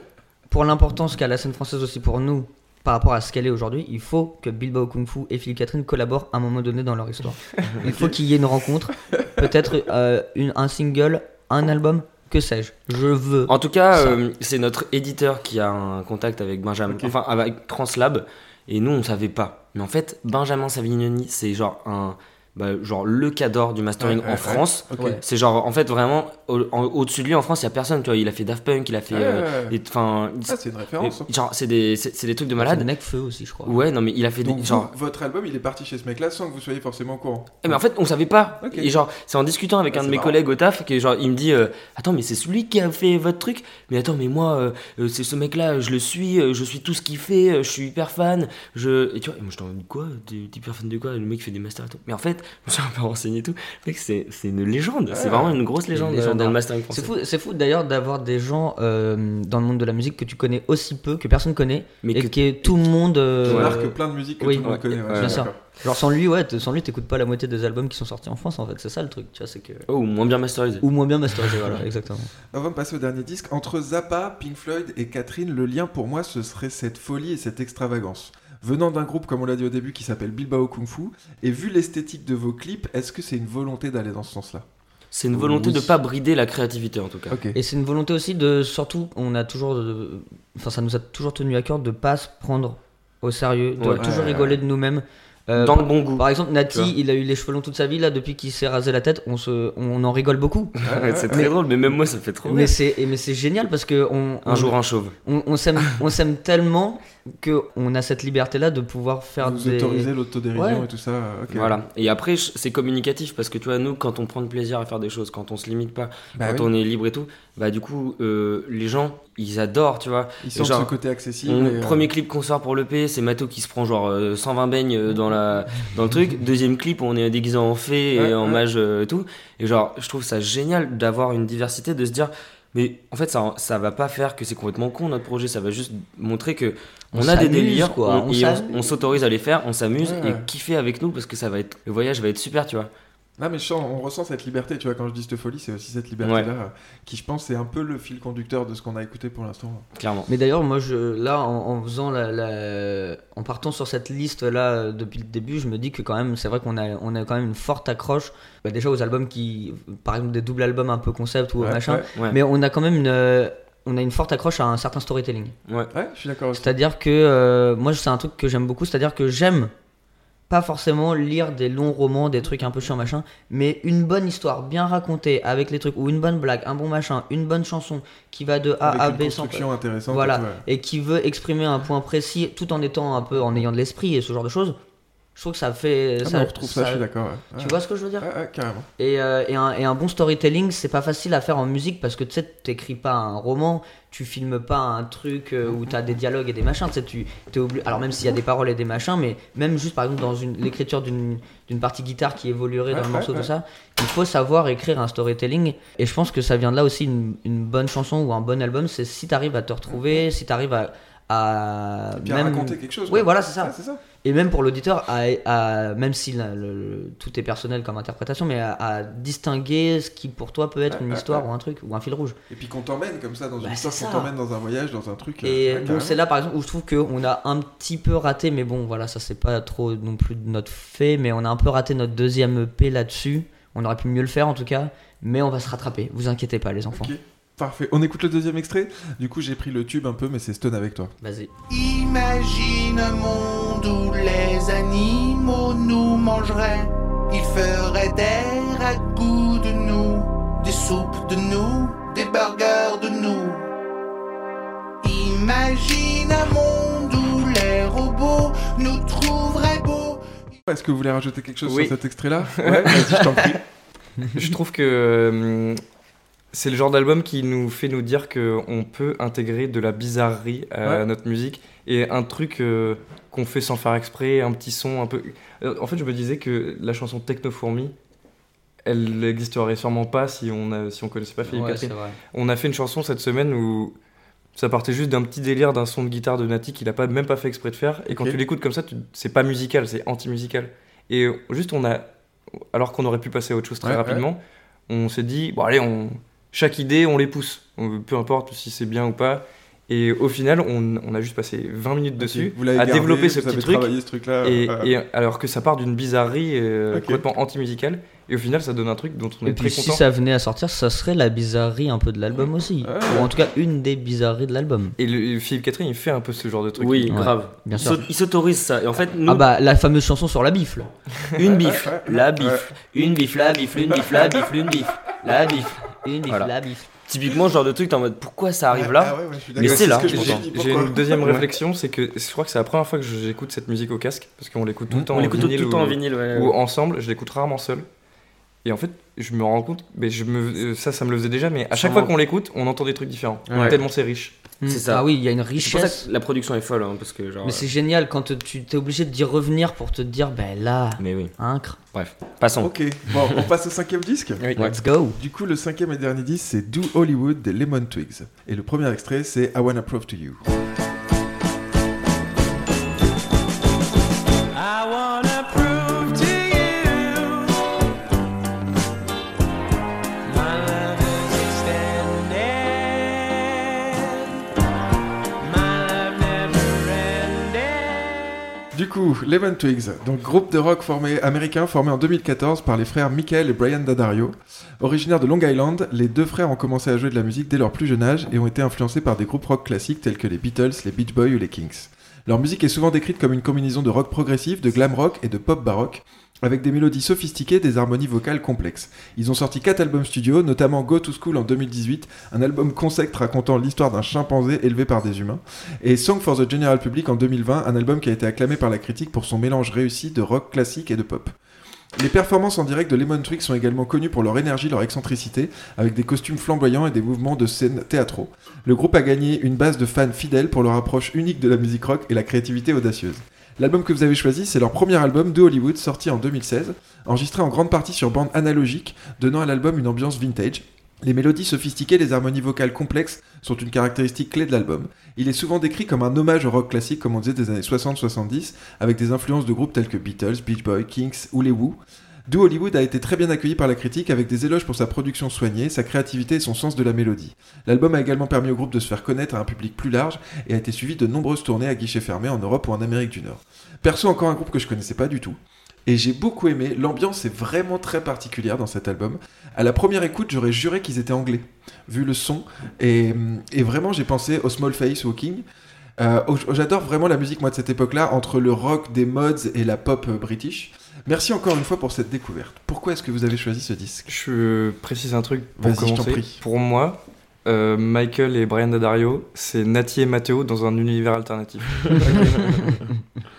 pour l'importance qu'a la scène française aussi pour nous, par rapport à ce qu'elle est aujourd'hui, il faut que Bilbao Kung Fu et Philippe Catherine collaborent à un moment donné dans leur histoire. [laughs] Il faut qu'il y ait une rencontre, peut-être euh, une- un single, un album, que sais-je. Je veux. En tout cas, euh, c'est notre éditeur qui a un contact avec Benjamin, enfin avec Translab, et nous on savait pas. Mais en fait, Benjamin Savignoni, c'est genre un, bah, genre le cadre du mastering Ouais, en ouais. France. C'est genre en fait vraiment au- en- au-dessus de lui en France, il y a personne. Tu vois, il a fait Daft Punk, il a fait, Ouais, euh, ouais, ouais. des- enfin, Ah, c'est une référence. hein. genre c'est des, c'est c'est des trucs de malade. Necfeu aussi, je crois. Ouais, non mais il a fait Donc, des, vous, genre. votre album, il est parti chez ce mec-là sans que vous soyez forcément au courant. Eh, mais en fait, on savait pas. Et genre, c'est en discutant avec Ah, un de mes marrant. collègues au taf que genre, il me dit euh, Attends, mais c'est celui qui a fait votre truc? Mais attends, mais moi, euh, c'est ce mec-là, je le suis, euh, je suis tout ce qu'il fait, euh, je suis hyper fan. Je... Et tu vois, et moi je t'en dis quoi? T'es t'es hyper fan de quoi? Le mec fait des masters et tout. Mais en fait, je me suis un peu renseigné et tout. Mec, c'est une légende. C'est vraiment une grosse légende Une dans légendaire. le mastering français. C'est fou, c'est fou d'ailleurs d'avoir des gens euh, dans le monde de la musique que tu connais aussi peu, que personne connaît, Mais et que- que tout le monde. Qui euh, marque plein de musique que oui. tout le monde Ouais. connaît. ouais. Genre sans lui, ouais, sans lui, t'écoutes pas la moitié des albums qui sont sortis en France en fait, c'est ça le truc, tu vois, c'est que. Oh, moins bien masterisé. Ou moins bien masterisé, voilà, [laughs] exactement. Avant de passer au dernier disque, entre Zappa, Pink Floyd et Catherine, le lien pour moi ce serait cette folie et cette extravagance. Venant d'un groupe, comme on l'a dit au début, qui s'appelle Bilbao Kung Fu, et vu l'esthétique de vos clips, est-ce que c'est une volonté d'aller dans ce sens-là? C'est une volonté Oui. de pas brider la créativité en tout cas. Et c'est une volonté aussi de, surtout, on a toujours, de- enfin ça nous a toujours tenu à cœur de pas se prendre au sérieux, de Ouais. toujours Ouais, rigoler ouais. de nous-mêmes. Euh, Dans le bon goût. Par exemple. Nati, il a eu les cheveux longs toute sa vie, là, depuis qu'il s'est rasé la tête, on, se, on en rigole beaucoup. [laughs] C'est très drôle, mais même moi ça fait trop Mais rire. c'est, mais c'est génial parce que on, Un on- jour un chauve. on, on s'aime, on s'aime tellement que on a cette liberté-là de pouvoir faire Vous des. autorisez l'autodérision Ouais. et tout ça. ok. Voilà. Et après, c'est communicatif parce que tu vois, nous, quand on prend du plaisir à faire des choses, quand on se limite pas, Bah quand oui. on est libre et tout, bah du coup, euh, les gens, ils adorent, tu vois. Ils sentent genre, ce côté accessible. On- euh, Premier clip qu'on sort pour l'EP, c'est Mato qui se prend genre euh, 120 beignes euh, dans, la, dans le truc. Deuxième clip, on est déguisé en fée et Ouais, en ouais. mage euh, et tout. Et genre, je trouve ça génial d'avoir une diversité, de se dire, mais en fait, ça, ça va pas faire que c'est complètement con notre projet, ça va juste montrer que On on, a des délires, quoi, on- et s'autorise à les faire, on s'amuse Ouais, et kiffer avec nous parce que ça va être, le voyage va être super, tu vois. Non, mais je sens- on ressent cette liberté, tu vois, quand je dis cette folie, c'est aussi cette liberté-là, qui je pense est un peu le fil conducteur de ce qu'on a écouté pour l'instant. Clairement. Mais d'ailleurs, moi, je, là, en, en faisant la, la- en partant sur cette liste là euh, depuis le début, je me dis que quand même, c'est vrai qu'on a, on a quand même une forte accroche. Bah, déjà aux albums qui, par exemple, des doubles albums un peu concept ou Ouais, machin. ouais. Ouais. Mais on a quand même une, euh, on a une forte accroche à un certain storytelling. Ouais. Ouais, je suis d'accord. C'est-à-dire que euh, moi, c'est un truc que j'aime beaucoup. C'est-à-dire que j'aime pas forcément lire des longs romans, des trucs un peu chiants machin, mais une bonne histoire bien racontée avec les trucs ou une bonne blague, un bon machin, une bonne chanson qui va de A Avec à une B sans construction intéressante. voilà, et tout, ouais. et qui veut exprimer un point précis tout en étant un peu en ayant de l'esprit et ce genre de choses. Je trouve que ça fait. Ah, ça, on retrouve ça, je suis d'accord. ouais. Tu Ouais. vois ce que je veux dire Ouais, carrément. et, euh, et, un, et un bon storytelling, c'est pas facile à faire en musique parce que tu sais, t'écris pas un roman, tu filmes pas un truc euh, où t'as des dialogues et des machins. Tu sais, tu t'es obligé. Alors même s'il y a des paroles et des machins, mais même juste par exemple dans une l'écriture d'une d'une partie guitare qui évoluerait dans le morceau, tout ça, il faut savoir écrire un storytelling. Et je pense que ça vient de là aussi une, une bonne chanson ou un bon album, c'est si t'arrives à te retrouver, si t'arrives à à Et puis à raconter quelque chose, Oui, voilà, c'est ça. C'est ça. Et même pour l'auditeur, à, à- même si la- le- le- tout est personnel comme interprétation, mais à, à distinguer ce qui pour toi peut être une histoire ou un truc ou un fil rouge. Et puis qu'on t'emmène comme ça dans une Bah, histoire, qu'on t'emmène dans un voyage, dans un truc. euh, Et donc carrément. c'est là par exemple où je trouve qu'on a un petit peu raté, mais bon voilà, ça c'est pas trop non plus de notre fait, mais on a un peu raté notre deuxième EP là-dessus. On aurait pu mieux le faire en tout cas, mais on va se rattraper. Vous inquiétez pas les enfants. Ok, parfait. On écoute le deuxième extrait. Du coup, j'ai pris le tube un peu, mais c'est Stone avec toi. Vas-y. Imagine un monde où les animaux nous mangeraient. Ils feraient des ragoûts de nous, des soupes de nous, des burgers de nous. Imagine un monde où les robots nous trouveraient beaux. Est-ce que vous voulez rajouter quelque chose Oui. sur cet extrait-là? [laughs] Ouais, vas-y, je t'en prie. je trouve que euh, c'est le genre d'album qui nous fait nous dire qu'on peut intégrer de la bizarrerie à Ouais. notre musique et un truc euh, qu'on fait sans faire exprès, un petit son un peu. Euh, En fait, je me disais que la chanson Techno Fourmi, elle n'existerait sûrement pas si on a, si on connaissait pas Philippe Ouais, Catherine. On a fait une chanson cette semaine où ça partait juste d'un petit délire d'un son de guitare de Nati qu'il a pas même pas fait exprès de faire et quand tu l'écoutes comme ça, tu- c'est pas musical, c'est anti-musical. Et juste on a alors qu'on aurait pu passer à autre chose très Ouais, rapidement, on s'est dit bon allez, on chaque idée, on les pousse. On- peu importe si c'est bien ou pas. Et au final, on, on a juste passé 20 minutes dessus Vous à gardé, développer ce vous avez petit truc. ce truc-là, Et, euh, et alors que ça part d'une bizarrerie euh, complètement anti-musicale. Et au final, ça donne un truc dont on Et est puis très si content. ça venait à sortir, ça serait la bizarrerie un peu de l'album aussi. Ou en tout cas une des bizarreries de l'album. Et le, Philippe Catherine, il fait un peu ce genre de truc. Oui, Ouais, grave. bien Il sûr. Il s'autorise ça. Et en fait, nous, Ah bah la fameuse chanson sur la bifle. une bif, la bif, une bif, la bif, une bif, la bif, une bif, la bif, une bif, Voilà. la bif. Typiquement, ce genre de truc, t'es en mode pourquoi ça arrive là Ah ouais, ouais, Mais c'est là. J'ai une deuxième réflexion, c'est que je crois que c'est la première fois que j'écoute cette musique au casque, parce qu'on l'écoute tout le temps On en l'écoute tout vinyle le temps ou- en vinyle, ouais. ou ensemble, je l'écoute rarement seul. Et en fait, je me rends compte, mais je me, euh, ça, ça me le faisait déjà, mais à chaque fois qu'on l'écoute, on entend des trucs différents. Tellement c'est riche. C'est ça. Ah oui, il y a une C'est pour ça richesse. que la production est folle, hein, parce que genre. Mais c'est génial quand tu t'es obligé d'y revenir pour te dire, ben là, Mais oui. incre. Bref, passons. Ok, bon, on passe au cinquième disque Ouais. Let's go. Du coup, le cinquième et dernier disque, c'est Do Hollywood des Lemon Twigs. Et le premier extrait, c'est I Wanna Prove to You. Coup, Lemon Twigs, donc groupe de rock formé, américain formé en 2014 par les frères Michael et Brian Daddario. Originaires de Long Island, les deux frères ont commencé à jouer de la musique dès leur plus jeune âge et ont été influencés par des groupes rock classiques tels que les Beatles, les Beach Boys ou les Kings. Leur musique est souvent décrite comme une combinaison de rock progressif, de glam rock et de pop baroque, avec des mélodies sophistiquées des harmonies vocales complexes. Ils ont sorti 4 albums studio, notamment Go to School en 2018, un album concept racontant l'histoire d'un chimpanzé élevé par des humains, et Song for the General Public en 2020, un album qui a été acclamé par la critique pour son mélange réussi de rock classique et de pop. Les performances en direct de Lemon Twigs sont également connues pour leur énergie, leur excentricité, avec des costumes flamboyants et des mouvements de scène théâtraux. Le groupe a gagné une base de fans fidèles pour leur approche unique de la musique rock et la créativité audacieuse. L'album que vous avez choisi, c'est leur premier album de Hollywood, sorti en 2016, enregistré en grande partie sur bande analogique, donnant à l'album une ambiance vintage. Les mélodies sophistiquées les harmonies vocales complexes sont une caractéristique clé de l'album. Il est souvent décrit comme un hommage au rock classique, comme on disait des années 60-70, avec des influences de groupes tels que Beatles, Beach Boys, Kings ou les Who. Do Hollywood a été très bien accueilli par la critique avec des éloges pour sa production soignée, sa créativité et son sens de la mélodie. L'album a également permis au groupe de se faire connaître à un public plus large et a été suivi de nombreuses tournées à guichets fermés en Europe ou en Amérique du Nord. Perso, encore un groupe que je connaissais pas du tout. Et j'ai beaucoup aimé, l'ambiance est vraiment très particulière dans cet album. À la première écoute, j'aurais juré qu'ils étaient anglais, vu le son. Et, vraiment, j'ai pensé au Small Face Walking. Euh, J'adore vraiment la musique, moi, de cette époque-là, entre le rock des mods et la pop euh, british. Merci encore une fois pour cette découverte. Pourquoi est-ce que vous avez choisi ce disque? Je précise un truc pour Vas-y, je t'en commencer. prie. Pour moi, euh, Michael et Brian Daddario, c'est Nati et Matteo dans un univers alternatif. [laughs]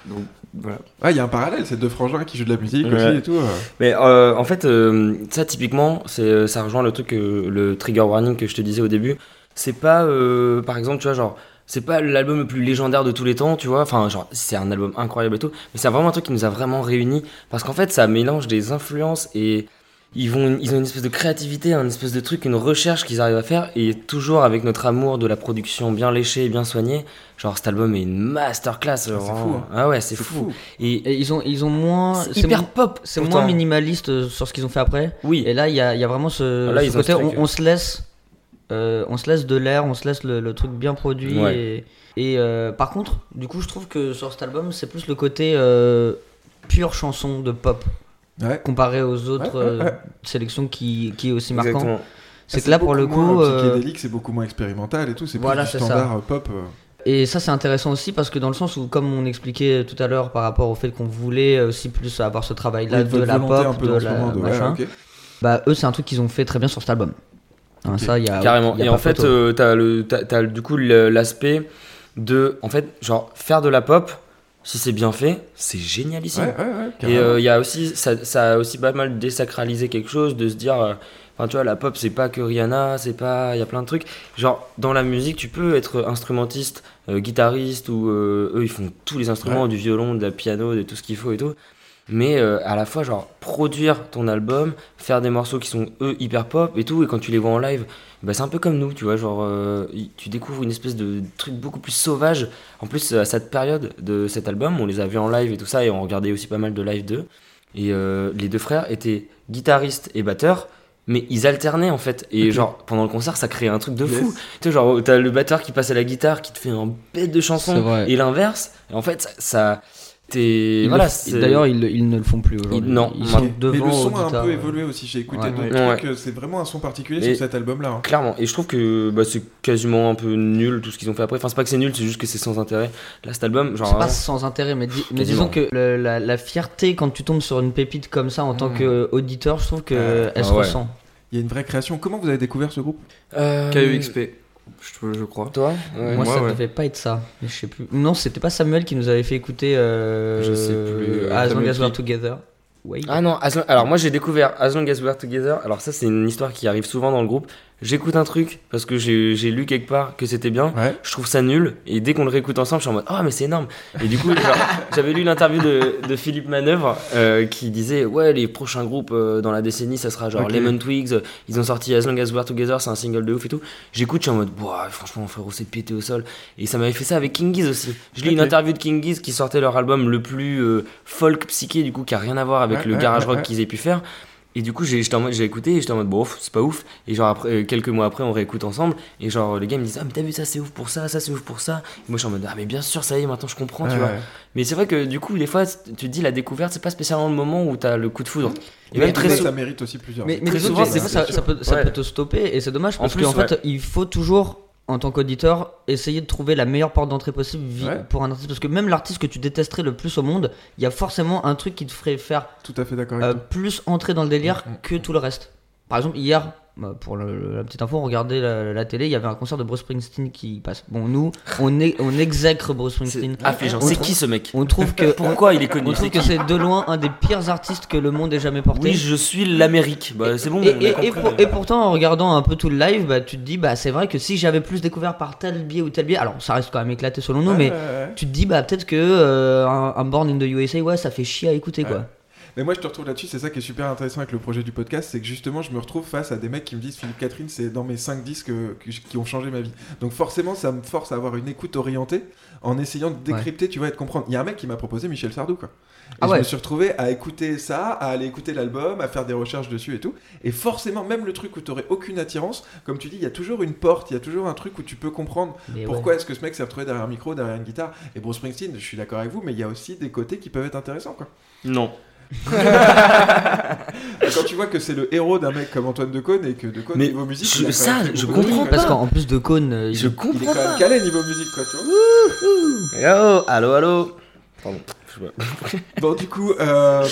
Donc voilà. Ah, il y a un parallèle, c'est deux frangins qui jouent de la musique Ouais. aussi et tout. euh. Mais euh, en fait, euh, ça typiquement, c'est, ça rejoint le truc, que- le trigger warning que je te disais au début. C'est pas, euh, par exemple, tu vois, genre, c'est pas l'album le plus légendaire de tous les temps, tu vois. Enfin, genre, c'est un album incroyable et tout. Mais c'est vraiment un truc qui nous a vraiment réunis. Parce qu'en fait, ça mélange des influences et ils, vont, ils ont une espèce de créativité, un espèce de truc, une recherche qu'ils arrivent à faire. Et toujours avec notre amour de la production bien léchée et bien soignée. Genre, cet album est une masterclass. c'est fou, hein. Ah ouais, c'est fou. fou. Et, Et ils ont, ils ont moins. c'est hyper pop. C'est moins minimaliste euh, sur ce qu'ils ont fait après. Oui. Et là, il y a, il y a vraiment ce, Ah, là, ce côté, ce on, on se laisse, euh, on se laisse de l'air, on se laisse le, le truc bien produit. Ouais. Et, et, euh, par contre, du coup, je trouve que sur cet album, c'est plus le côté euh, pure chanson de pop Ouais. comparé aux autres Ouais, ouais, ouais. euh, sélections qui, qui est aussi marquant. C'est que là, pour le coup, euh, c'est beaucoup moins expérimental et tout. C'est Voilà, plus du ça. standard euh, pop. euh. Et ça, c'est intéressant aussi parce que dans le sens où, comme on expliquait tout à l'heure par rapport au fait qu'on voulait aussi plus avoir ce travail-là Oui, de la pop, un peu de la de- ouais, machin, ok. bah eux, c'est un truc qu'ils ont fait très bien sur cet album. Hein, Ok. ça, il y a, Carrément. il y a Et en fait, euh, t'as le, t'as, t'as du coup l'aspect de, en fait, genre faire de la pop. Si c'est bien fait, c'est génialissime. Ouais, ouais, ouais, Et euh, il y a aussi, ça, ça a aussi pas mal désacralisé quelque chose, de se dire, euh, enfin tu vois, la pop c'est pas que Rihanna, c'est pas, il y a plein de trucs. Genre dans la musique, tu peux être instrumentiste, euh, guitariste ou euh, eux ils font tous les instruments, Ouais. du violon, de la piano, de tout ce qu'il faut et tout. Mais euh, à la fois, genre produire ton album, faire des morceaux qui sont eux hyper pop et tout, et quand tu les vois en live, bah, c'est un peu comme nous, tu vois, genre euh, tu découvres une espèce de truc beaucoup plus sauvage. En plus, à cette période de cet album, on les a vus en live et tout ça, et on regardait aussi pas mal de live d'eux. Et euh, les deux frères étaient guitaristes et batteurs, mais ils alternaient en fait. Et genre, pendant le concert, ça créait un truc de fou. Yes. Tu sais, genre, t'as le batteur qui passe à la guitare, qui te fait un bête de chanson, et l'inverse. Et en fait, ça. ça t'es. Voilà, D'ailleurs, ils, ils ne le font plus aujourd'hui. Non, ils sont Mais devant le son a un peu évolué aussi. J'ai écouté Ouais. d'autres Ouais. trucs. C'est vraiment un son particulier sur cet album-là. hein. Clairement, et je trouve que bah, c'est quasiment un peu nul tout ce qu'ils ont fait après. Enfin, c'est pas que c'est nul, c'est juste que c'est sans intérêt. Là, cet album, genre. C'est pas sans intérêt, mais, di- mais disons que le- la, la fierté quand tu tombes sur une pépite comme ça en tant Mm. qu'auditeur, je trouve qu'elle Euh, elle se ah ouais. ressent. Il y a une vraie création. Comment vous avez découvert ce groupe? Euh, KEXP, je, je crois. Toi Ouais. Moi, Moi, ça ouais. devait pas être ça, je sais plus. Non, c'était pas Samuel qui nous avait fait écouter euh, Je sais plus, euh, As Long as We're Together. Ah non, As Long- alors moi j'ai découvert As Long As We're Together. Alors ça c'est une histoire qui arrive souvent dans le groupe. J'écoute un truc parce que j'ai j'ai lu quelque part que c'était bien. Ouais. Je trouve ça nul et dès qu'on le réécoute ensemble, je suis en mode oh mais c'est énorme. Et du coup genre, [laughs] j'avais lu l'interview de, de Philippe Manœuvre euh, qui disait ouais les prochains groupes euh, dans la décennie ça sera genre. Lemon Twigs. Ils ont sorti As Long As We're Together, c'est un single de ouf et tout. J'écoute, je suis en mode Boah, franchement frérot c'est pété au sol. Et ça m'avait fait ça avec King Giz aussi. Je lis une Ok. interview de King Giz qui sortait leur album le plus euh, folk psyché du coup qui a rien à voir avec Ouais, le garage rock qu'ils aient pu faire. Et du coup, j'ai j'étais en mode- j'ai écouté et j'étais en mode, bon, c'est pas ouf. Et genre, après, euh, quelques mois après, on réécoute ensemble. Et genre, les gars me disent, ah, mais t'as vu ça, c'est ouf pour ça, ça, c'est ouf pour ça. Et moi, je suis en mode, ah, mais bien sûr, ça y est, maintenant je comprends, tu Ouais, vois. ouais. Mais c'est vrai que du coup, des fois, tu te dis, la découverte, c'est pas spécialement le moment où t'as le coup de foudre. Et Mais même très ça, souvent. ça mérite aussi plusieurs. Mais, mais Très souvent, ça, ça peut, ça Ouais. peut te stopper et c'est dommage En parce plus, qu'en fait, ouais. il faut toujours, en tant qu'auditeur, essayer de trouver la meilleure porte d'entrée possible Ouais. pour un artiste. Parce que même l'artiste que tu détesterais le plus au monde, il y a forcément un truc qui te ferait faire Tout à fait d'accord avec euh, plus entrer dans le délire Mm, mm. que tout le reste. Par exemple, hier, pour le- la petite info, on regardait la, la télé, il y avait un concert de Bruce Springsteen qui passe. Bon, nous, on, est, on exècre Bruce Springsteen. Affligeant. C'est qui ce mec On trouve que. [laughs] Pourquoi il est connu On trouve que c'est de loin un des pires artistes que le monde ait jamais porté. Oui, je suis l'Amérique. Bah, c'est bon, Et, on a et- et compris. pour- et pourtant, en regardant un peu tout le live, bah, tu te dis, bah, c'est vrai que si j'avais plus découvert par tel biais ou tel biais, alors ça reste quand même éclaté selon nous, Ouais, mais ouais, ouais. tu te dis, bah, peut-être que euh, un, un Born in the USA, ouais, ça fait chier à écouter, Ouais. quoi. Mais moi, je te retrouve là-dessus. C'est ça qui est super intéressant avec le projet du podcast. C'est que justement, je me retrouve face à des mecs qui me disent Philippe Catherine, c'est dans mes 5 disques euh, qui ont changé ma vie. Donc, forcément, ça me force à avoir une écoute orientée en essayant de décrypter, tu vois, et de comprendre. Il y a un mec qui m'a proposé Michel Sardou, quoi. Et Ah je ouais. me suis retrouvé à écouter ça, à aller écouter l'album, à faire des recherches dessus et tout. Et forcément, même le truc où tu aucune attirance, comme tu dis, il y a toujours une porte, il y a toujours un truc où tu peux comprendre Mais pourquoi est-ce que ce mec s'est retrouvé derrière un micro, derrière une guitare. Et Bruce Springsteen, je suis d'accord avec vous, mais il y a aussi des côtés qui peuvent être intéressants, quoi. Non. Quand tu vois que c'est le héros d'un mec comme Antoine Decaune et que Decaune Mais niveau musique, je- ça, je comprends Parce qu'en plus de Cône, euh, Je il- il est comprends quand même calé niveau musique quoi, tu vois. Yo, allô, allô. Pardon. Je sais pas. Bon, du coup, euh, euh,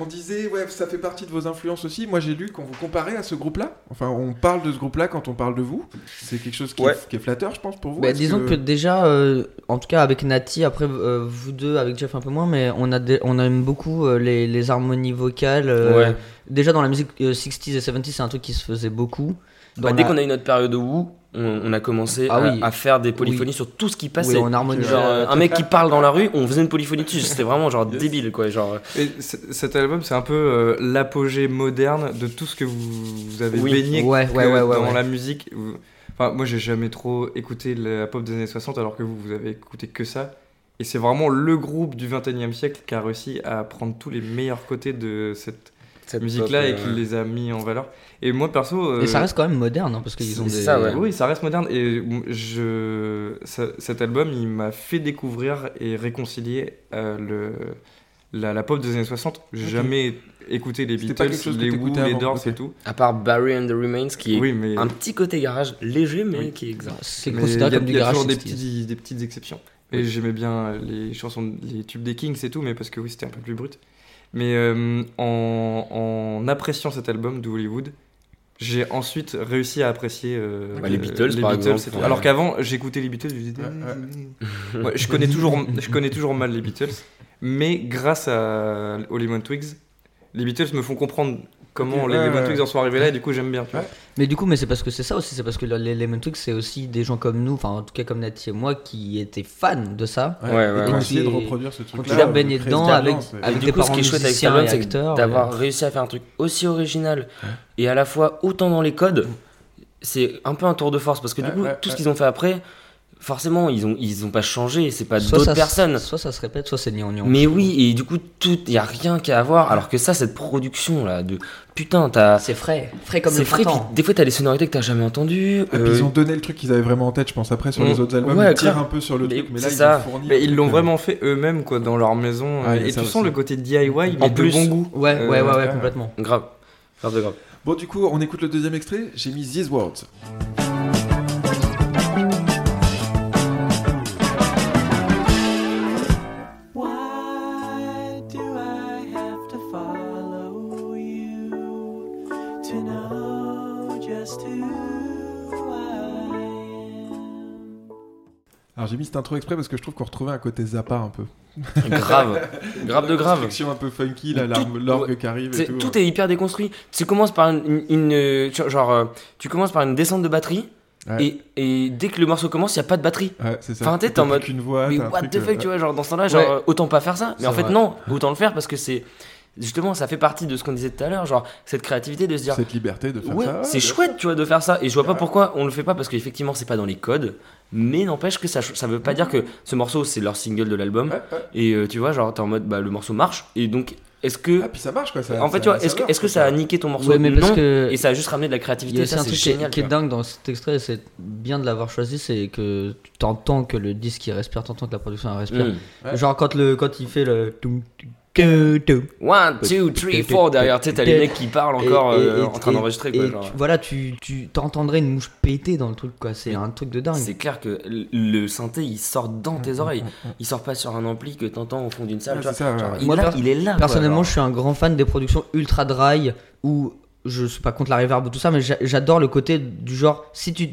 on disait, ouais, ça fait partie de vos influences aussi. Moi, j'ai lu qu'on vous comparait à ce groupe-là. Enfin, on parle de ce groupe-là quand on parle de vous. C'est quelque chose qui, Ouais. est, qui est flatteur, je pense, pour vous. Bah, disons que... déjà, euh, en tout cas avec Nati, après euh, vous deux, avec Jeff un peu moins, mais on, a des- on aime beaucoup euh, les, les harmonies vocales. euh, Ouais. Déjà dans la musique euh, 60s et 70s, c'est un truc qui se faisait beaucoup. Bah, dès la- qu'on a eu notre période de Woo, on, on a commencé Ah à, oui. à faire des polyphonies sur tout ce qui passait. Oui, on harmonisait. Genre, euh, un mec qui [laughs] parle dans la rue, on faisait une polyphonie dessus. C'était vraiment genre débile quoi. Genre, Et cet album, c'est un peu euh, l'apogée moderne de tout ce que vous, vous avez Oui. baigné Ouais, ouais, ouais, ouais, dans ouais. la musique. Enfin, moi, j'ai jamais trop écouté la pop des années 60, alors que vous, vous avez écouté que ça. Et c'est vraiment le groupe du 21 e siècle qui a réussi à prendre tous les meilleurs côtés de cette cette musique-là et euh, qui les a mis en valeur. Et moi, perso. euh, Et ça reste quand même moderne, hein, parce qu'ils ont des. ça, ouais. Oui, ça reste moderne. Et je, ça- cet album, il m'a fait découvrir et réconcilier euh, le, la, la pop des années 60. J'ai jamais écouté les Beatles, les Who, les Doors et tout. À part Barry and the Remains, qui est Oui, mais un petit côté garage léger, mais Oui. qui est exact. C'est mais il y considéré a, comme du il y a garage toujours des, 60s. petits, des petites exceptions. Et j'aimais bien les chansons, les tubes des Kings et tout, mais parce que oui, c'était un peu plus brut. Mais euh, en, en appréciant cet album de Hollywood, j'ai ensuite réussi à apprécier euh, Bah, les Beatles, par exemple, et tout. ouais. Alors qu'avant, j'écoutais les Beatles, je disais. Ouais, Ouais, je, connais toujours, je connais toujours mal les Beatles, mais grâce à, Lemon Twigs, les Beatles me font comprendre comment les Lemon ouais. Twigs en sont arrivés là, et du coup, j'aime bien. tu vois. Mais du coup, mais c'est parce que c'est ça aussi, c'est parce que les Lemon Twigs, c'est aussi des gens comme nous, enfin en tout cas comme Nati et moi, qui étaient fans de ça. Ouais, Ouais, et qui de Qui- reproduire ce Quand truc-là. euh, baigné très dedans avec, avec du des coup, ce parents qui est chouette avec et c'est d'avoir réussi à faire un truc aussi original et à la fois autant dans les codes, c'est un peu un tour de force parce que du coup, tout ce qu'ils ont fait après, forcément, ils ont, ils ont pas changé, c'est pas d'autres personnes. Soit ça se répète, soit c'est ni en ni en. Mais oui, et du coup, tout, y a rien qu'à avoir. Alors que ça, cette production là, de putain, t'as. C'est frais, frais comme le C'est frais, puis printemps. des fois t'as des sonorités que t'as jamais entendues. Et puis euh, ils ont donné le truc qu'ils avaient vraiment en tête, je pense, après sur les Mm. autres albums. Ouais, ils tirent un peu sur le Mais truc, mais là ils. Mais ils l'ont euh, vraiment fait eux-mêmes quoi dans leur maison euh, et ça tu sens le côté DIY mais En de plus. bon goût. Ouais, Euh, ouais, ouais, ouais, ouais. complètement. Grave. Grave de grave. Bon, du coup, on écoute le deuxième extrait. J'ai mis These Words. J'ai mis cette intro exprès parce que je trouve qu'on retrouvait un côté Zappa un peu. [laughs] Grave. grave de grave. Construction un peu funky, là, l'orgue qui arrive et tout. est hyper déconstruit. Tu commences par une, une- une- tu- genre, euh, tu commences par une descente de batterie Ouais. et, et dès que le morceau commence, il y a pas de batterie. Ouais, c'est ça. Enfin, t'es en mode, qu'une voix, mais what the euh, fuck, tu vois, genre dans ce temps-là, genre Ouais. euh, autant pas faire ça. Mais en fait vrai. non, autant le faire parce que c'est justement ça fait partie de ce qu'on disait tout à l'heure, genre cette créativité de se dire Cette liberté de faire ouais, ça. c'est chouette, tu vois, de faire ça. Et je vois pas pourquoi on le fait pas parce qu'effectivement c'est pas dans les codes. Mais n'empêche que ça, ça veut pas dire que ce morceau c'est leur single de l'album. Ouais, ouais. Et euh, tu vois, genre t'es en mode bah le morceau marche. Et donc est-ce que Ah, puis ça marche quoi. Ça, en fait, ça- tu vois, est-ce que, est-ce que ça a niqué ton morceau Ouais, mais parce Non. que- Et ça a juste ramené de la créativité. Ça, un c'est truc qui est- génial. qui est dingue dans cet extrait, c'est bien de l'avoir choisi, c'est que tu t'entends que le disque il respire, t'entends que la production elle respire. Mm. Ouais. Genre quand, le, quand il fait le. Toum, toum, One, two, three, four derrière, tu sais, t'as les mecs qui parlent encore Et- et- euh, en train d'enregistrer. quoi, et genre. tu- voilà, tu, tu t'entendrais une mouche péter dans le truc, quoi. C'est un truc de dingue. C'est clair que le synthé il sort dans tes oreilles. Il sort pas sur un ampli que t'entends au fond d'une salle. Ouais, tu vois. c'est ça, ouais, Genre, ouais. il, Moi, là- il est là. Personnellement, je suis un grand fan des productions ultra dry où je suis pas contre la reverb ou tout ça, mais j'a- j'adore le côté du genre si tu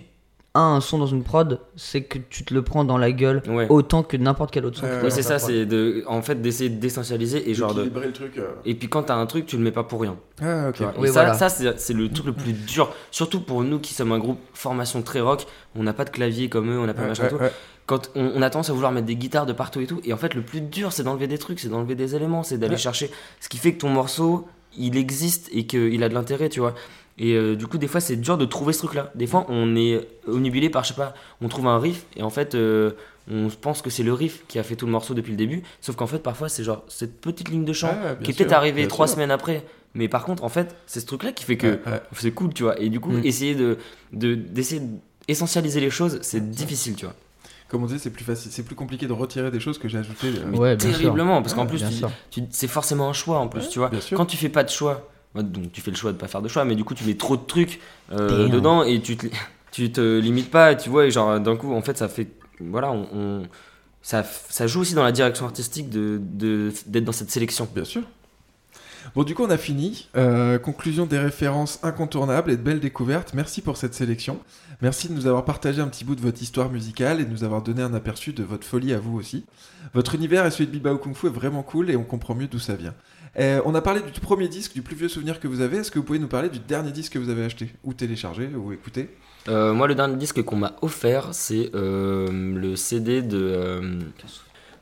un son dans une prod, c'est que tu te le prends dans la gueule Ouais. autant que n'importe quel autre son. Oui, c'est ça, c'est de, en fait d'essayer d'essentialiser et genre de. Le truc. euh. Et puis quand t'as un truc, tu le mets pas pour rien. Ah, ok. Et Oui, ça, voilà. ça c'est c'est le truc le plus dur. Surtout pour nous qui sommes un groupe formation très rock, on n'a pas de clavier comme eux, on n'a pas de Ouais, machin ouais, tout. ouais. Quand on, on a tendance à vouloir mettre des guitares de partout et tout, et en fait le plus dur c'est d'enlever des trucs, c'est d'enlever des éléments, c'est d'aller Ouais. chercher ce qui fait que ton morceau il existe et qu'il a de l'intérêt, tu vois. Et euh, du coup, des fois, c'est dur de trouver ce truc-là. Des fois, on est omnibulé par, je sais pas, on trouve un riff et en fait, euh, on pense que c'est le riff qui a fait tout le morceau depuis le début. Sauf qu'en fait, parfois, c'est genre cette petite ligne de chant qui est peut-être arrivée trois sûr. semaines après. Mais par contre, en fait, c'est ce truc-là qui fait que Ouais, ouais. c'est cool, tu vois. Et du coup, Mm. essayer de de- d'essayer d'essentialiser les choses, c'est difficile, tu vois. Comme on disait, c'est plus facile, c'est plus compliqué de retirer des choses que j'ai ajoutées. euh, Ouais, bien sûr. Terriblement, parce qu'en Ouais, plus, c'est forcément un choix en plus, Ouais, tu vois. Quand tu fais pas de choix, donc tu fais le choix de pas faire de choix, mais du coup tu mets trop de trucs euh, dedans et tu te, tu te limites pas, et tu vois, et genre d'un coup, en fait, ça fait, voilà, on, on- ça, ça joue aussi dans la direction artistique de de- d'être dans cette sélection. Bien sûr. Bon, du coup, on a fini. Euh, conclusion des références incontournables et de belles découvertes. Merci pour cette sélection. Merci de nous avoir partagé un petit bout de votre histoire musicale et de nous avoir donné un aperçu de votre folie à vous aussi. Votre univers et celui de Bilbao Kung Fu est vraiment cool et on comprend mieux d'où ça vient. Euh, on a parlé du tout premier disque, du plus vieux souvenir que vous avez. Est-ce que vous pouvez nous parler du dernier disque que vous avez acheté ou téléchargé ou écouté? Euh, moi, le dernier disque qu'on m'a offert, c'est euh, le CD de, euh,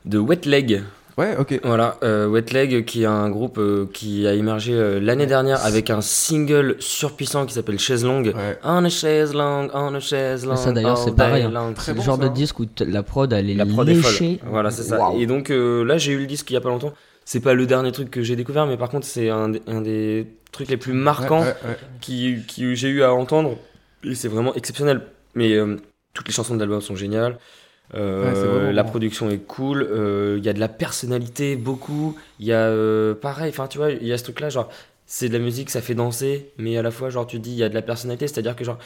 de Wet Leg. Ouais, ok. Voilà, euh, Wet Leg, qui est un groupe euh, qui a émergé euh, l'année dernière avec un single surpuissant qui s'appelle Chaise Longue. On a chaise longue, on a chaise longue. Ça d'ailleurs c'est pareil. hein. C'est le genre de disque où la prod elle est La prod est folle. léchée. Voilà, c'est ça. Et donc euh, là, j'ai eu le disque il y a pas longtemps. C'est pas le dernier truc que j'ai découvert, mais par contre, c'est un, des- un des trucs les plus marquants Ouais, ouais, ouais. qui, qui j'ai eu à entendre. Et c'est vraiment exceptionnel. Mais euh, toutes les chansons de l'album sont géniales. Euh, la bon. production est cool. euh, Il y a de la personnalité, beaucoup. Il y a euh, pareil, enfin tu vois, il y a ce truc-là, genre, c'est de la musique, ça fait danser, mais à la fois, genre, tu dis, il y a de la personnalité, c'est-à-dire que, genre,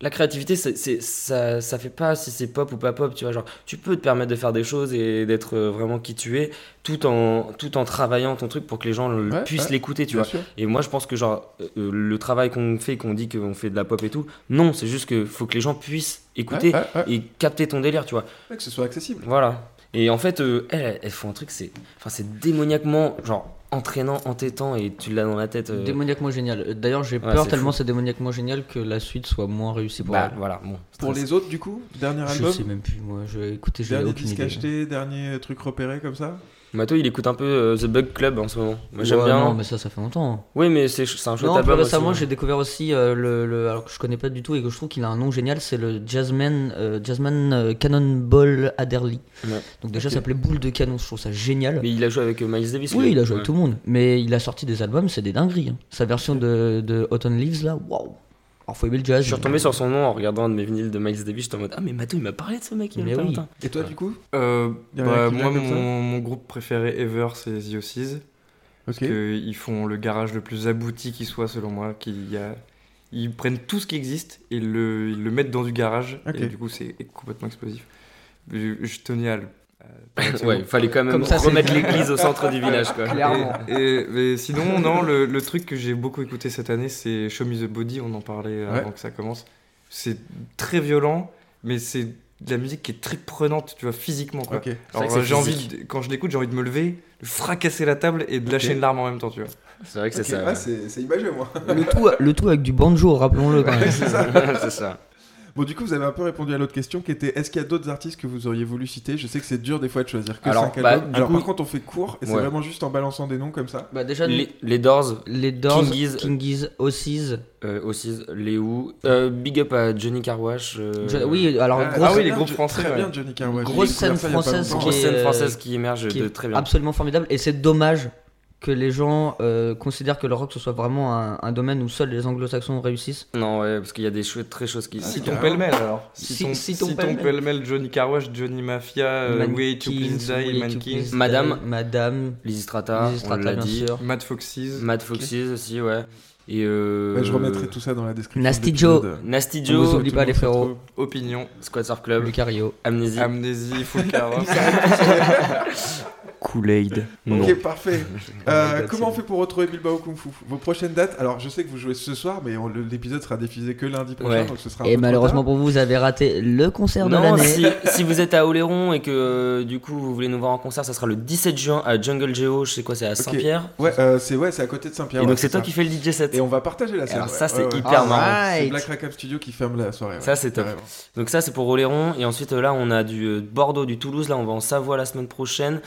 la créativité, c'est, ça, ça fait pas si c'est pop ou pas pop, tu vois. Genre, tu peux te permettre de faire des choses et d'être euh, vraiment qui tu es, tout en, tout en travaillant ton truc pour que les gens le- Ouais, puissent ouais, l'écouter, tu vois. sûr. Et moi, je pense que, genre, euh, le travail qu'on fait, qu'on dit qu'on fait de la pop et tout, non, c'est juste que faut que les gens puissent écouter Ouais, et capter ton délire, tu vois. Que ce soit accessible. Voilà. Et en fait, euh, elles, elles font un truc, c'est, enfin, c'est démoniaquement, genre, entraînant, entêtant et tu l'as dans la tête. euh, Démoniaquement génial. Euh, D'ailleurs, j'ai Ouais, peur c'est tellement fou. c'est démoniaquement génial que la suite soit moins réussie pour Bah, elle. voilà, bon. Pour les autres, du coup, dernier Je album sais même plus, moi. Je... Écoutez, j'ai Dernier disque idée. acheté, dernier truc repéré comme ça? Mato, il écoute un peu euh, The Bug Club en ce moment. Moi, j'aime Ouais, bien. Non, mais ça, ça fait longtemps. Oui, mais c'est c'est un chouette Non, plus album. récemment, j'ai découvert aussi euh, le, le- alors que je connais pas du tout et que je trouve qu'il a un nom génial, c'est le Jazzman, euh, Jazzman euh, Cannonball Adderley. Ouais. Donc déjà, ça s'appelait Boule de canon. Je trouve ça génial. Mais il a joué avec Miles Davis. Oui, lui. il a joué Ouais. avec tout le monde, mais il a sorti des albums, c'est des dingueries. hein. Sa version de, de Autumn Leaves là, waouh. Alors faut aimer le jazz. Je suis retombé sur son nom en regardant un de mes vinyles de Miles Davis. J'étais en mode Ah, mais Mato, il m'a parlé de ce mec il y a Mais pas oui. longtemps. Et toi, du coup Euh, bah, moi, mon, mon groupe préféré ever, c'est The Ossies. Parce qu'ils font le garage le plus abouti qui soit, selon moi. Qu'il y a... Ils prennent tout ce qui existe et ils le, ils le mettent dans du garage. Et du coup, c'est complètement explosif. Je, je tenais à le. Ce [laughs] Ouais, il fallait quand même ça, remettre l'église au centre du [laughs] village, quoi. Clairement. Et, mais sinon, non, le, le truc que j'ai beaucoup écouté cette année, c'est Show Me the Body. On en parlait Ouais. avant que ça commence. C'est très violent, mais c'est de la musique qui est très prenante, tu vois, physiquement. Quoi. Alors, j'ai envie, de- quand je l'écoute, j'ai envie de me lever, de fracasser la table et de lâcher une larme en même temps, tu vois. C'est vrai que c'est ça. ah, c'est c'est imagé, moi. Le tout, le tout avec du banjo, rappelons-le quand même. Ouais, c'est ça. [laughs] c'est ça. Bon, du coup, vous avez un peu répondu à l'autre question qui était est-ce qu'il y a d'autres artistes que vous auriez voulu citer? Je sais que c'est dur des fois de choisir que Alors, 5 bah, albums. du Alors, coup- par contre, on fait court et c'est Ouais. vraiment juste en balançant des noms comme ça. Bah déjà, Les, les Doors, les Doors, Kingies, Kingies, Ossies. euh, aussi, les Who. Euh, big up à Johnny Carwash. euh, Je- Oui, alors Ah, grosse, ah oui, les groupes français, Très ouais. bien, Johnny Carwash. Grosse scène française qui grosse est, scène française qui émerge qui de est très bien. absolument formidable et c'est dommage que les gens euh, considèrent que le rock ce soit vraiment un, un domaine où seuls les anglo-saxons réussissent. Non, ouais, parce qu'il y a des chouettes, très choses qui. Si ton pêle-mêle alors. Si, Si- ton, si si ton ton pêle-mêle. Johnny Carwash, Johnny Mafia, euh, Mankins, Way to Please Die, Mankins, Please Madame. Madame, Lizzy Strata, on l'a dit. sûr. Mad Foxes. Mad Foxes aussi, ouais. Et euh... Ouais, je remettrai tout ça dans la description. Nasty. Joe. Nasty Joe, oublie pas les frérots. Opinion. Squad Surf Club, Lucario. Amnésie. Amnésie, Full. [laughs] [laughs] Kool-Aid. Non. Ok, parfait. [laughs] Euh, comment on fait pour retrouver Bilbao Kung Fu Vos prochaines dates Alors, je sais que vous jouez ce soir, mais on- le- l'épisode sera diffusé que lundi prochain, Ouais. donc ce sera un Et trop malheureusement tard. pour vous, vous avez raté le concert de Non, l'année. si, si vous êtes à Oléron et que euh, du coup vous voulez nous voir en concert, ça sera le 17 juin à Jungle Geo, je sais quoi, c'est à Saint-Pierre. Ouais, euh, c'est ouais, c'est à côté de Saint-Pierre. Et ouais, donc c'est toi ça. qui fais le DJ set. Et on va partager la salle. Alors ouais. ça, c'est Ouais, ouais. hyper marrant. C'est. Black Rackham Studio qui ferme la soirée. ouais. Ça, c'est top. Carrément. Donc ça c'est pour Oléron et ensuite euh, là on a du euh, Bordeaux, du Toulouse, là on va en Savoie la semaine prochaine.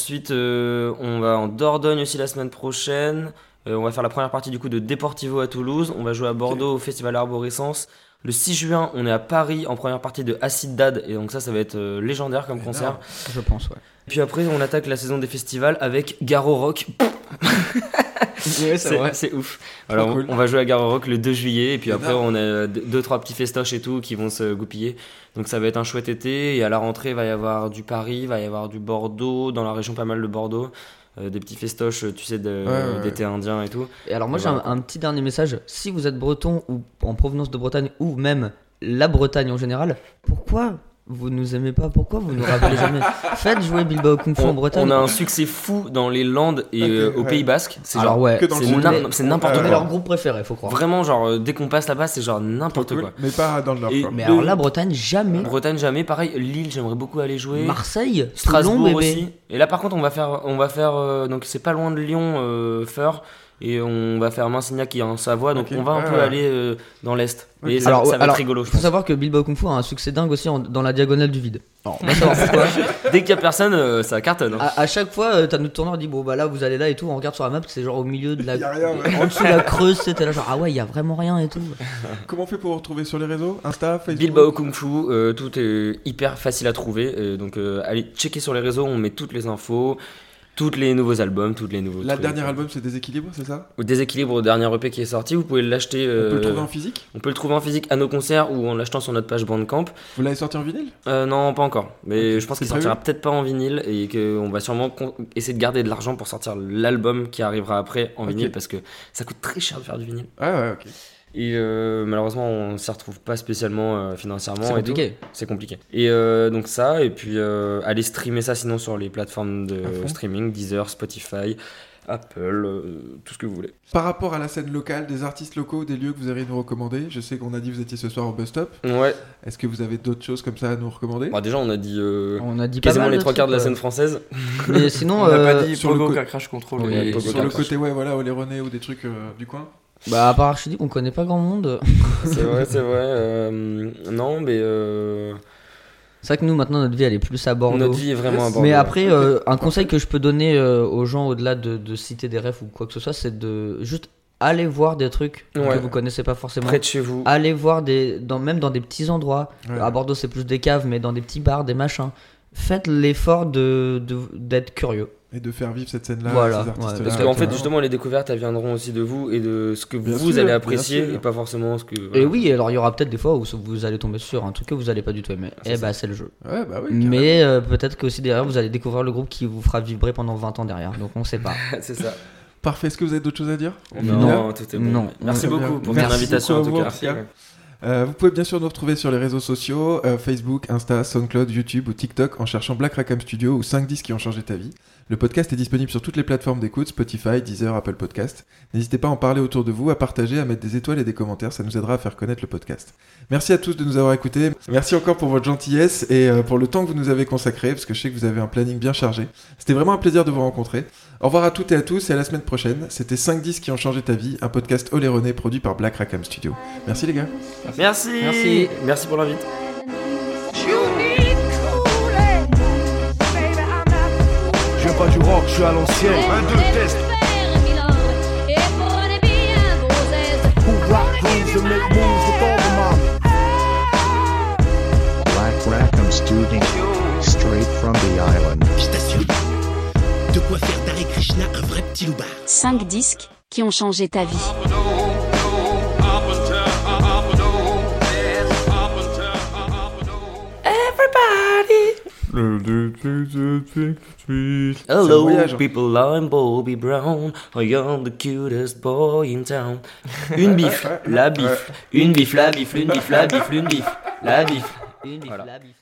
Ensuite euh, on va en Dordogne aussi la semaine prochaine. Euh, on va faire la première partie du coup de Deportivo à Toulouse. On va jouer à Bordeaux au Festival Arborescence. Le 6 juin, on est à Paris en première partie de Acid Dad et donc ça, ça va être euh, légendaire comme Énorme. concert. Je pense, ouais. Puis après, on attaque la saison des festivals avec Garo Rock. [laughs] c'est C'est ouf. Alors, on- cool. on va jouer à Garo Rock le 2 juillet, et puis après, Énorme. on a deux, deux, trois petits festoches et tout qui vont se goupiller. Donc, ça va être un chouette été. Et à la rentrée, il va y avoir du Paris, il va y avoir du Bordeaux, dans la région, pas mal de Bordeaux. Euh, des petits festoches, tu sais, de- Ouais, ouais, d'été indien et tout. Et alors moi j'ai un petit dernier message. Si vous êtes breton ou en provenance de Bretagne ou même la Bretagne en général, pourquoi Vous nous aimez pas Pourquoi vous nous rappelez jamais? Faites jouer Bilbao Kung Fu en Bretagne. on a un succès fou dans les Landes et euh, au ouais. Pays Basque. C'est genre, ouais, c'est c'est n'importe C'est Ouais. leur quoi. groupe préféré, faut croire. Vraiment, genre, euh, dès qu'on passe là-bas, c'est genre n'importe quoi. Mais pas dans le nord. Et- quoi. Mais alors la Bretagne, jamais. Bretagne, jamais. Pareil, Lille, j'aimerais beaucoup aller jouer. Marseille, Strasbourg Toulon, aussi. Et là, par contre, on va faire, on va faire, euh, donc c'est pas loin de Lyon, euh, Feur, et on va faire Minsignac qui est en Savoie, donc on va un Ouais, peu ouais. aller dans l'est. Et ça, Alors, ça va alors, être rigolo, je Faut pense. savoir que Bilbao Kung Fu a un succès dingue aussi en- dans la diagonale du vide. Alors, on va savoir pourquoi. [laughs] Dès qu'il y a personne, euh, ça cartonne. hein. À, à chaque fois, euh, t'as notre tourneur dit bon bah là vous allez là et tout, on regarde sur la map, c'est genre au milieu de la, [laughs] Y a rien, ouais. en dessous de la creuse, c'était là genre ah ouais il y a vraiment rien et tout. [laughs] Comment on fait pour retrouver sur les réseaux? Insta, Facebook? Bilbao Kung Fu, euh, tout est hyper facile à trouver. euh, donc euh, allez checker sur les réseaux, on met toutes les infos, tous les nouveaux albums, toutes les nouveaux La trucs. dernière album, c'est Déséquilibre, c'est ça déséquilibre au dernier EP qui est sorti, vous pouvez l'acheter. On peut euh, le trouver en physique on peut le trouver en physique à nos concerts ou en l'achetant sur notre page Bandcamp. Vous l'avez sorti en vinyle Euh, non, pas encore. Mais je pense qu'il sortira peut-être pas en vinyle et qu'on va sûrement essayer de garder de l'argent pour sortir l'album qui arrivera après en vinyle parce que ça coûte très cher de faire du vinyle. Ah ouais, ok. Et euh, malheureusement, on s'y retrouve pas spécialement euh, financièrement. C'est compliqué. C'est compliqué. Et euh, donc ça, et puis euh, aller streamer ça sinon sur les plateformes de streaming, Deezer, Spotify, Apple, euh, tout ce que vous voulez. Par rapport à la scène locale, des artistes locaux, des lieux que vous allez nous recommander, je sais qu'on a dit que vous étiez ce soir au bus stop. Ouais. Est-ce que vous avez d'autres choses comme ça à nous recommander? Bah, déjà, on a dit, euh, On a dit pas quasiment mal les trois quarts de la scène française. Mais sinon On n'a pas dit sur le Pogo co- car Crash Control. Oui, et- Pogo Sur le côté, ouais, voilà, les René ou des trucs euh, du coin bah à part je te dis qu'on connaît pas grand monde. [laughs] c'est vrai, c'est vrai. euh, non, mais euh, C'est vrai que nous maintenant notre vie elle est plus à Bordeaux. notre vie est vraiment à Bordeaux. Mais après, euh, un conseil que je peux donner euh, aux gens au-delà de, de citer des refs ou quoi que ce soit, c'est de juste aller voir des trucs Ouais. que vous connaissez pas forcément. près de chez vous. Allez voir des, dans, même dans des petits endroits. Ouais. À Bordeaux, c'est plus des caves, mais dans des petits bars, des machins. Faites l'effort de de- d'être curieux. Et de faire vivre cette scène-là, Voilà, ces artistes-là. ouais, Parce Ah, qu'en fait, justement, les découvertes, elles viendront aussi de vous et de ce que Bien vous sûr, allez apprécier et pas forcément ce que. Et voilà. oui, alors il y aura peut-être des fois où vous allez tomber sur un truc que vous allez pas du tout aimer. c'est Et ça. bah, c'est le jeu. Ouais, bah oui. Mais euh, peut-être que aussi derrière, vous allez découvrir le groupe qui vous fera vibrer pendant 20 ans derrière. Donc on sait pas. [laughs] c'est ça. Parfait, est-ce que vous avez d'autres choses à dire On finit là Non, tout est bon. Non. Merci bien. beaucoup pour ton invitation en tout cas. Euh, vous pouvez bien sûr nous retrouver sur les réseaux sociaux, euh, Facebook, Insta, SoundCloud, YouTube ou TikTok en cherchant Black Rackham Studio ou 5 disques qui ont changé ta vie. Le podcast est disponible sur toutes les plateformes d'écoute, Spotify, Deezer, Apple Podcast. N'hésitez pas à en parler autour de vous, à partager, à mettre des étoiles et des commentaires, ça nous aidera à faire connaître le podcast. Merci à tous de nous avoir écoutés. Merci encore pour votre gentillesse et euh, pour le temps que vous nous avez consacré, parce que je sais que vous avez un planning bien chargé. C'était vraiment un plaisir de vous rencontrer. Au revoir à toutes et à tous et à la semaine prochaine. C'était 5 disques qui ont changé ta vie, un podcast Oléroné produit par Black Rackham Studio. Merci les gars. Merci. Merci. Merci pour l'invite. Pas du rock, je suis à l'ancienne. Un, deux, test. Who rock grooves and make moves with all the mommy. Black Rackham Studio. Straight from the island. Je t'assure, de quoi faire d'Hare Krishna un vrai petit loupard. 5 disques qui ont changé ta vie. Hello, people, I'm Bobby Brown. I am the cutest boy in town. Une bif, [laughs] la bif, une bif, la bif, une bif, la bif, une bif, la bif. Une bif, la bif.